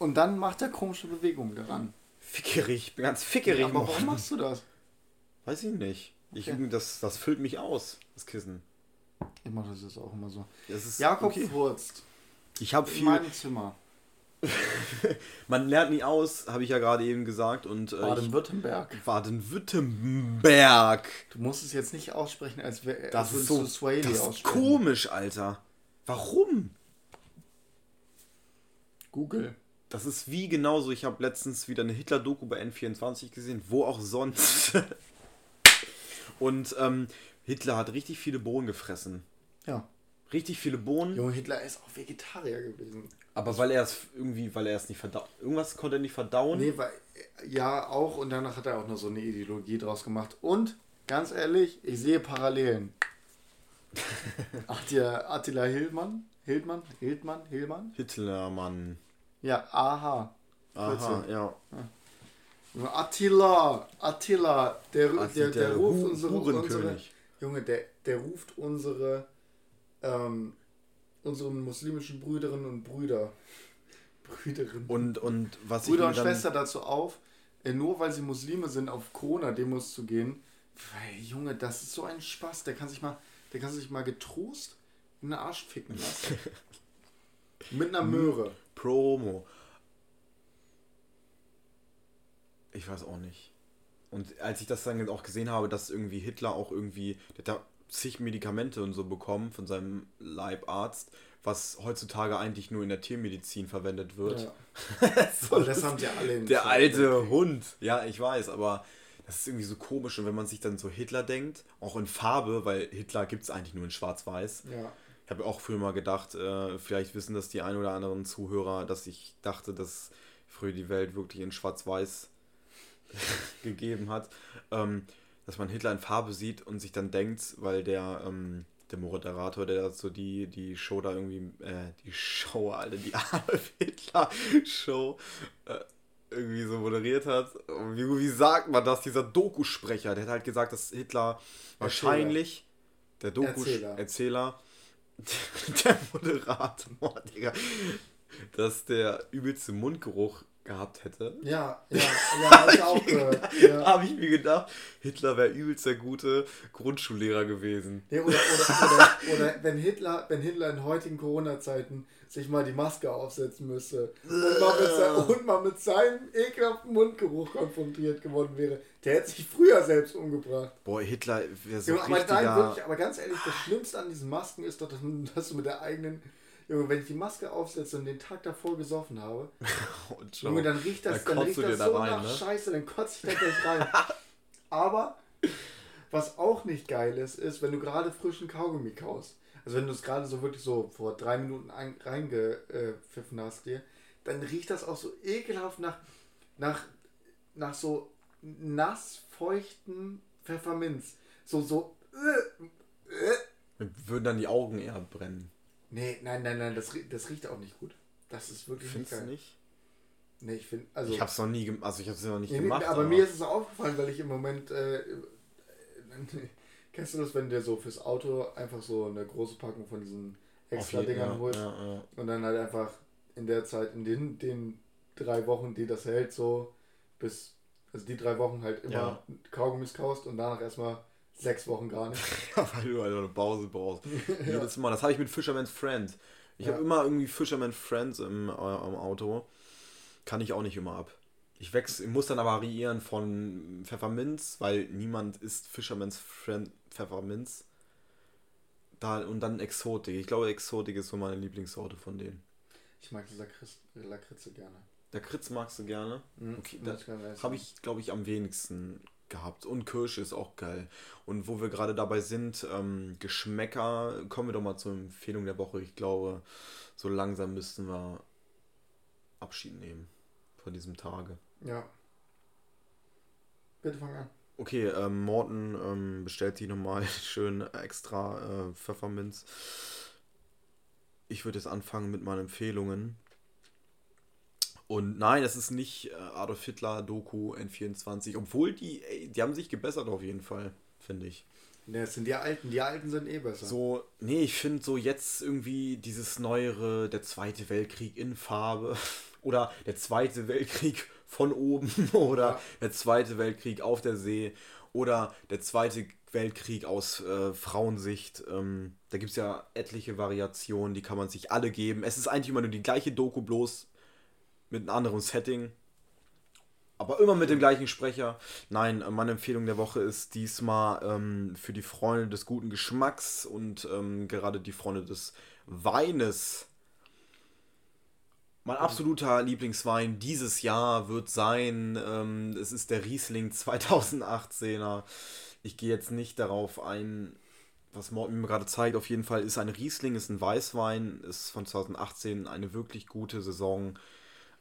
und dann macht er komische Bewegungen daran. Fickerig, ich bin ganz fickerig. Ja, aber warum machst du das? Weiß ich nicht. Ich, okay. das, das füllt mich aus, das Kissen. Ich mache das jetzt auch immer so. Ist, Jakob okay. furzt. Ich habe viel. In meinem Zimmer. Man lernt nie aus, habe ich ja gerade eben gesagt. Und, äh, Baden-Württemberg. Baden-Württemberg. Du musst es jetzt nicht aussprechen, als wäre das ist so Swahili das ist komisch, Alter. Warum? Google. Das ist wie genauso, ich habe letztens wieder eine Hitler-Doku bei N24 gesehen, wo auch sonst. Und ähm, Hitler hat richtig viele Bohnen gefressen. Ja. Richtig viele Bohnen. Junge, Hitler ist auch Vegetarier gewesen. Aber weil er es irgendwie, weil er es nicht verdaut. Irgendwas konnte er nicht verdauen. Nee, weil, ja, auch. Und danach hat er auch noch so eine Ideologie draus gemacht. Und, ganz ehrlich, ich sehe Parallelen. Attila, Attila Hildmann? Hildmann? Hildmann? Hildmann? Hitlermann. Ja, aha. Aha, ja. Attila, Attila, der, Attila, der, der, der ruft unsere, unsere, Junge, der, der ruft unsere, ähm, unseren muslimischen Brüderinnen und Brüder, Brüderinnen und, und was Brüder und Schwester dazu auf, äh, nur weil sie Muslime sind, auf Corona-Demos zu gehen. Weil, Junge, das ist so ein Spaß. Der kann sich mal, der kann sich mal getrost in den Arsch ficken lassen. Mit einer Möhre. Promo. Ich weiß auch nicht. Und als ich das dann auch gesehen habe, dass irgendwie Hitler auch irgendwie, der zig Medikamente und so bekommen von seinem Leibarzt, was heutzutage eigentlich nur in der Tiermedizin verwendet wird. Ja. so, das, das haben sie alle Der alte Hund, ja, ich weiß, aber das ist irgendwie so komisch. Und wenn man sich dann so Hitler denkt, auch in Farbe, weil Hitler gibt es eigentlich nur in Schwarz-Weiß. Ja. Ich habe auch früher mal gedacht, äh, vielleicht wissen das die ein oder anderen Zuhörer, dass ich dachte, dass früher die Welt wirklich in Schwarz-Weiß gegeben hat. Ähm, dass man Hitler in Farbe sieht und sich dann denkt, weil der, ähm, der Moderator, der so die, die Show da irgendwie, äh, die Show, Alter, die Adolf Hitler-Show, äh, irgendwie so moderiert hat. Wie, wie sagt man das? Dieser Doku-Sprecher, der hat halt gesagt, dass Hitler wahrscheinlich, der Doku-Erzähler, Erzähler, der Moderator, Digga, dass der übelste Mundgeruch gehabt hätte. Ja, ja, ja, habe ich auch gehört. Ja. Habe ich mir gedacht, Hitler wäre übelst der gute Grundschullehrer gewesen. Ja, oder, oder, oder, oder, wenn, Hitler, wenn Hitler in heutigen Corona-Zeiten sich mal die Maske aufsetzen müsste und mal, mit sein, und mal mit seinem ekelhaften Mundgeruch konfrontiert geworden wäre, der hätte sich früher selbst umgebracht. Boah, Hitler wäre so ja, aber, richtiger... nein, wirklich, aber ganz ehrlich, das Schlimmste an diesen Masken ist doch, dass du mit der eigenen Junge, wenn ich die Maske aufsetze und den Tag davor gesoffen habe, und Junge, dann riecht das, dann, dann riecht das so rein, nach ne? Scheiße, dann kotze ich da gleich rein. Aber was auch nicht geil ist, ist, wenn du gerade frischen Kaugummi kaust. Also wenn du es gerade so wirklich so vor drei Minuten reingepfiffen hast dir, dann riecht das auch so ekelhaft nach, nach, nach so nass feuchten Pfefferminz. So, so. Äh, äh. Würden dann die Augen eher brennen. Nee, nein, nein, nein, das, das riecht auch nicht gut. Das ist wirklich Findest nicht geil. nicht? Nee, ich finde, also... Ich hab's noch nie, also ich hab's noch nicht nee, gemacht. Aber, aber, mir ist es aufgefallen, weil ich im Moment, äh, kennst du das, wenn der so fürs Auto einfach so eine große Packung von diesen extra Dingern ja, holt ja, ja. und dann halt einfach in der Zeit, in den, den drei Wochen, die das hält, so bis, also die drei Wochen halt immer Kaugummis kaust und danach erstmal Sechs Wochen gar nicht. ja, weil du halt eine Pause brauchst. ja. Jedes Mal. Das habe ich mit Fisherman's Friend. Ich ja. habe immer irgendwie Fisherman's Friends im, äh, im Auto. Kann ich auch nicht immer ab. Ich wechsle, muss dann aber variieren von Pfefferminz, weil niemand isst Fisherman's Friend Pfefferminz. Da, und dann Exotik. Ich glaube, Exotik ist so meine Lieblingssorte von denen. Ich mag Lakritz, Lakritze gerne. Lakritz magst du gerne? Mhm, okay, da habe ich, glaube ich, am wenigsten gehabt. Und Kirsche ist auch geil. Und wo wir gerade dabei sind, ähm, Geschmäcker, kommen wir doch mal zur Empfehlung der Woche. Ich glaube, so langsam müssten wir Abschied nehmen von diesem Tage. Ja. Bitte fang an. Okay, ähm, Morten ähm, bestellt sich nochmal schön extra äh, Pfefferminz. Ich würde jetzt anfangen mit meinen Empfehlungen. Und nein, es ist nicht äh, Adolf Hitler Doku N24, obwohl die, ey, die haben sich gebessert auf jeden Fall, finde ich. Ne, es sind die Alten, die Alten sind eh besser. So, nee, ich finde so jetzt irgendwie dieses neuere, der Zweite Weltkrieg in Farbe oder der Zweite Weltkrieg von oben oder ja. der Zweite Weltkrieg auf der See oder der Zweite Weltkrieg aus äh, Frauensicht. Ähm, da gibt es ja etliche Variationen, die kann man sich alle geben. Es ist eigentlich immer nur die gleiche Doku, bloß mit einem anderen Setting. Aber immer mit dem gleichen Sprecher. Nein, meine Empfehlung der Woche ist diesmal ähm, für die Freunde des guten Geschmacks und ähm, gerade die Freunde des Weines. Mein absoluter Lieblingswein dieses Jahr wird sein, ähm, es ist der Riesling 2018er. Ich gehe jetzt nicht darauf ein, was Morten mir gerade zeigt. Auf jeden Fall ist ein Riesling, ist ein Weißwein, ist von 2018 eine wirklich gute Saison.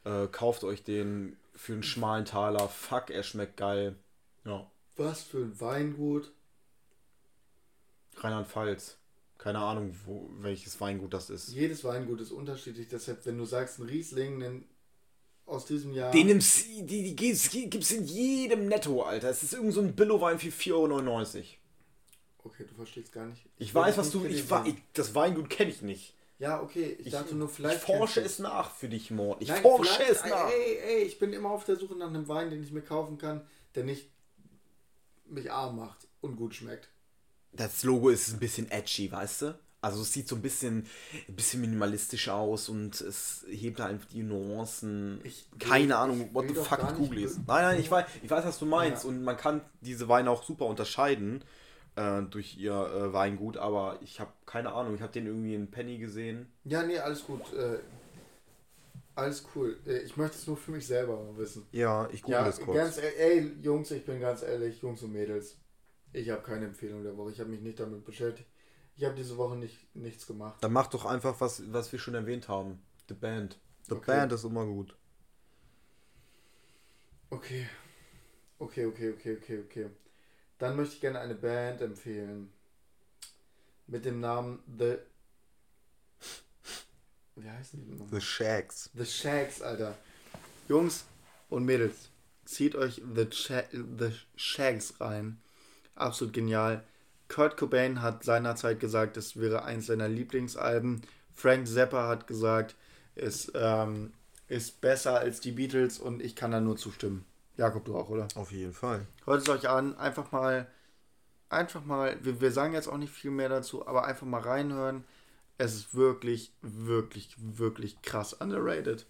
Äh, kauft euch den für einen schmalen Taler. Fuck, er schmeckt geil. Ja. Was für ein Weingut? Rheinland-Pfalz. Keine Ahnung, wo, welches Weingut das ist. Jedes Weingut ist unterschiedlich. Deshalb, wenn du sagst, ein Riesling, dann aus diesem Jahr. Den nimmst, die, die, die gibt es in jedem Netto, Alter. Es ist irgend so ein Billo-Wein für 4,99 Euro. Okay, du verstehst gar nicht. Ich, ich weiß, was du. Ich, ich, das Weingut kenne ich nicht. Ja, okay. Ich, ich dachte nur, vielleicht. Ich forsche es nach für dich, Mord. Ich Nein, forsche es nach. Ey, ey, ich bin immer auf der Suche nach einem Wein, den ich mir kaufen kann, der nicht mich arm macht und gut schmeckt. Das Logo ist ein bisschen edgy, weißt du? Also es sieht so ein bisschen, ein bisschen minimalistisch aus und es hebt einfach die Nuancen. Ich, Keine Ahnung, what the fuck google ist. Nein, nein, ich weiß, ich weiß, was du meinst. Ja. Und man kann diese Weine auch super unterscheiden äh, durch ihr äh, Weingut, aber ich habe keine Ahnung, ich habe den irgendwie in Penny gesehen. Ja, nee, alles gut. Äh, alles cool. Äh, ich möchte es nur für mich selber wissen. Ja, ich google ja, das kurz. Ganz, e-, ey, Jungs, ich bin ganz ehrlich, Jungs und Mädels. Ich habe keine Empfehlung der Woche. Ich habe mich nicht damit beschäftigt. Ich habe diese Woche nicht, nichts gemacht. Dann mach doch einfach, was, was wir schon erwähnt haben. The Band. The okay. Band ist immer gut. Okay. Okay, okay, okay, okay, okay. Dann möchte ich gerne eine Band empfehlen. Mit dem Namen The. Wie heißen die nochmal? The Shags. The Shags, Alter. Jungs und Mädels, zieht euch The, Ch The Shags rein. Absolut genial. Kurt Cobain hat seinerzeit gesagt, es wäre eins seiner Lieblingsalben. Frank Zappa hat gesagt, es ähm, ist besser als die Beatles und ich kann da nur zustimmen. Jakob, du auch, oder? Auf jeden Fall. Hört es euch an, einfach mal, einfach mal, wir, wir sagen jetzt auch nicht viel mehr dazu, aber einfach mal reinhören. Es ist wirklich, wirklich, wirklich krass underrated.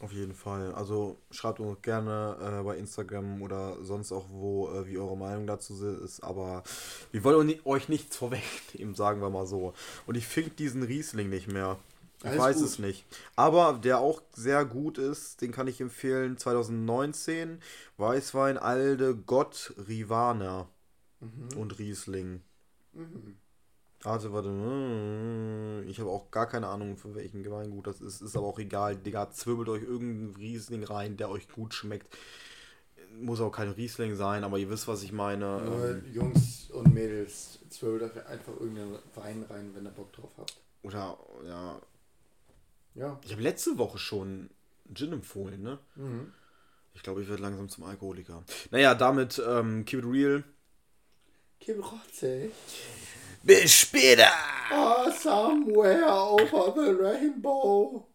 Auf jeden Fall. Also schreibt uns gerne äh, bei Instagram oder sonst auch wo, äh, wie eure Meinung dazu ist. Aber wir wollen euch nichts vorwegnehmen, sagen wir mal so. Und ich finde diesen Riesling nicht mehr. Ich Alles weiß gut. es nicht. Aber der auch sehr gut ist, den kann ich empfehlen. 2019 Weißwein Alde Gott Rivana mhm. und Riesling. Mhm. Warte, warte. Hm, ich habe auch gar keine Ahnung, für welchen Weingut das ist. Ist aber auch egal. Digga, zwirbelt euch irgendeinen Riesling rein, der euch gut schmeckt. Muss auch kein Riesling sein, aber ihr wisst, was ich meine. Nur ähm, Jungs und Mädels, zwirbelt euch einfach irgendeinen Wein rein, wenn ihr Bock drauf habt. Oder, ja. Ja. Ich habe letzte Woche schon Gin empfohlen, ne? Mhm. Ich glaube, ich werde langsam zum Alkoholiker. Naja, damit ähm, keep it real. Keep it rotzig. Bis später. Oh, somewhere over the rainbow.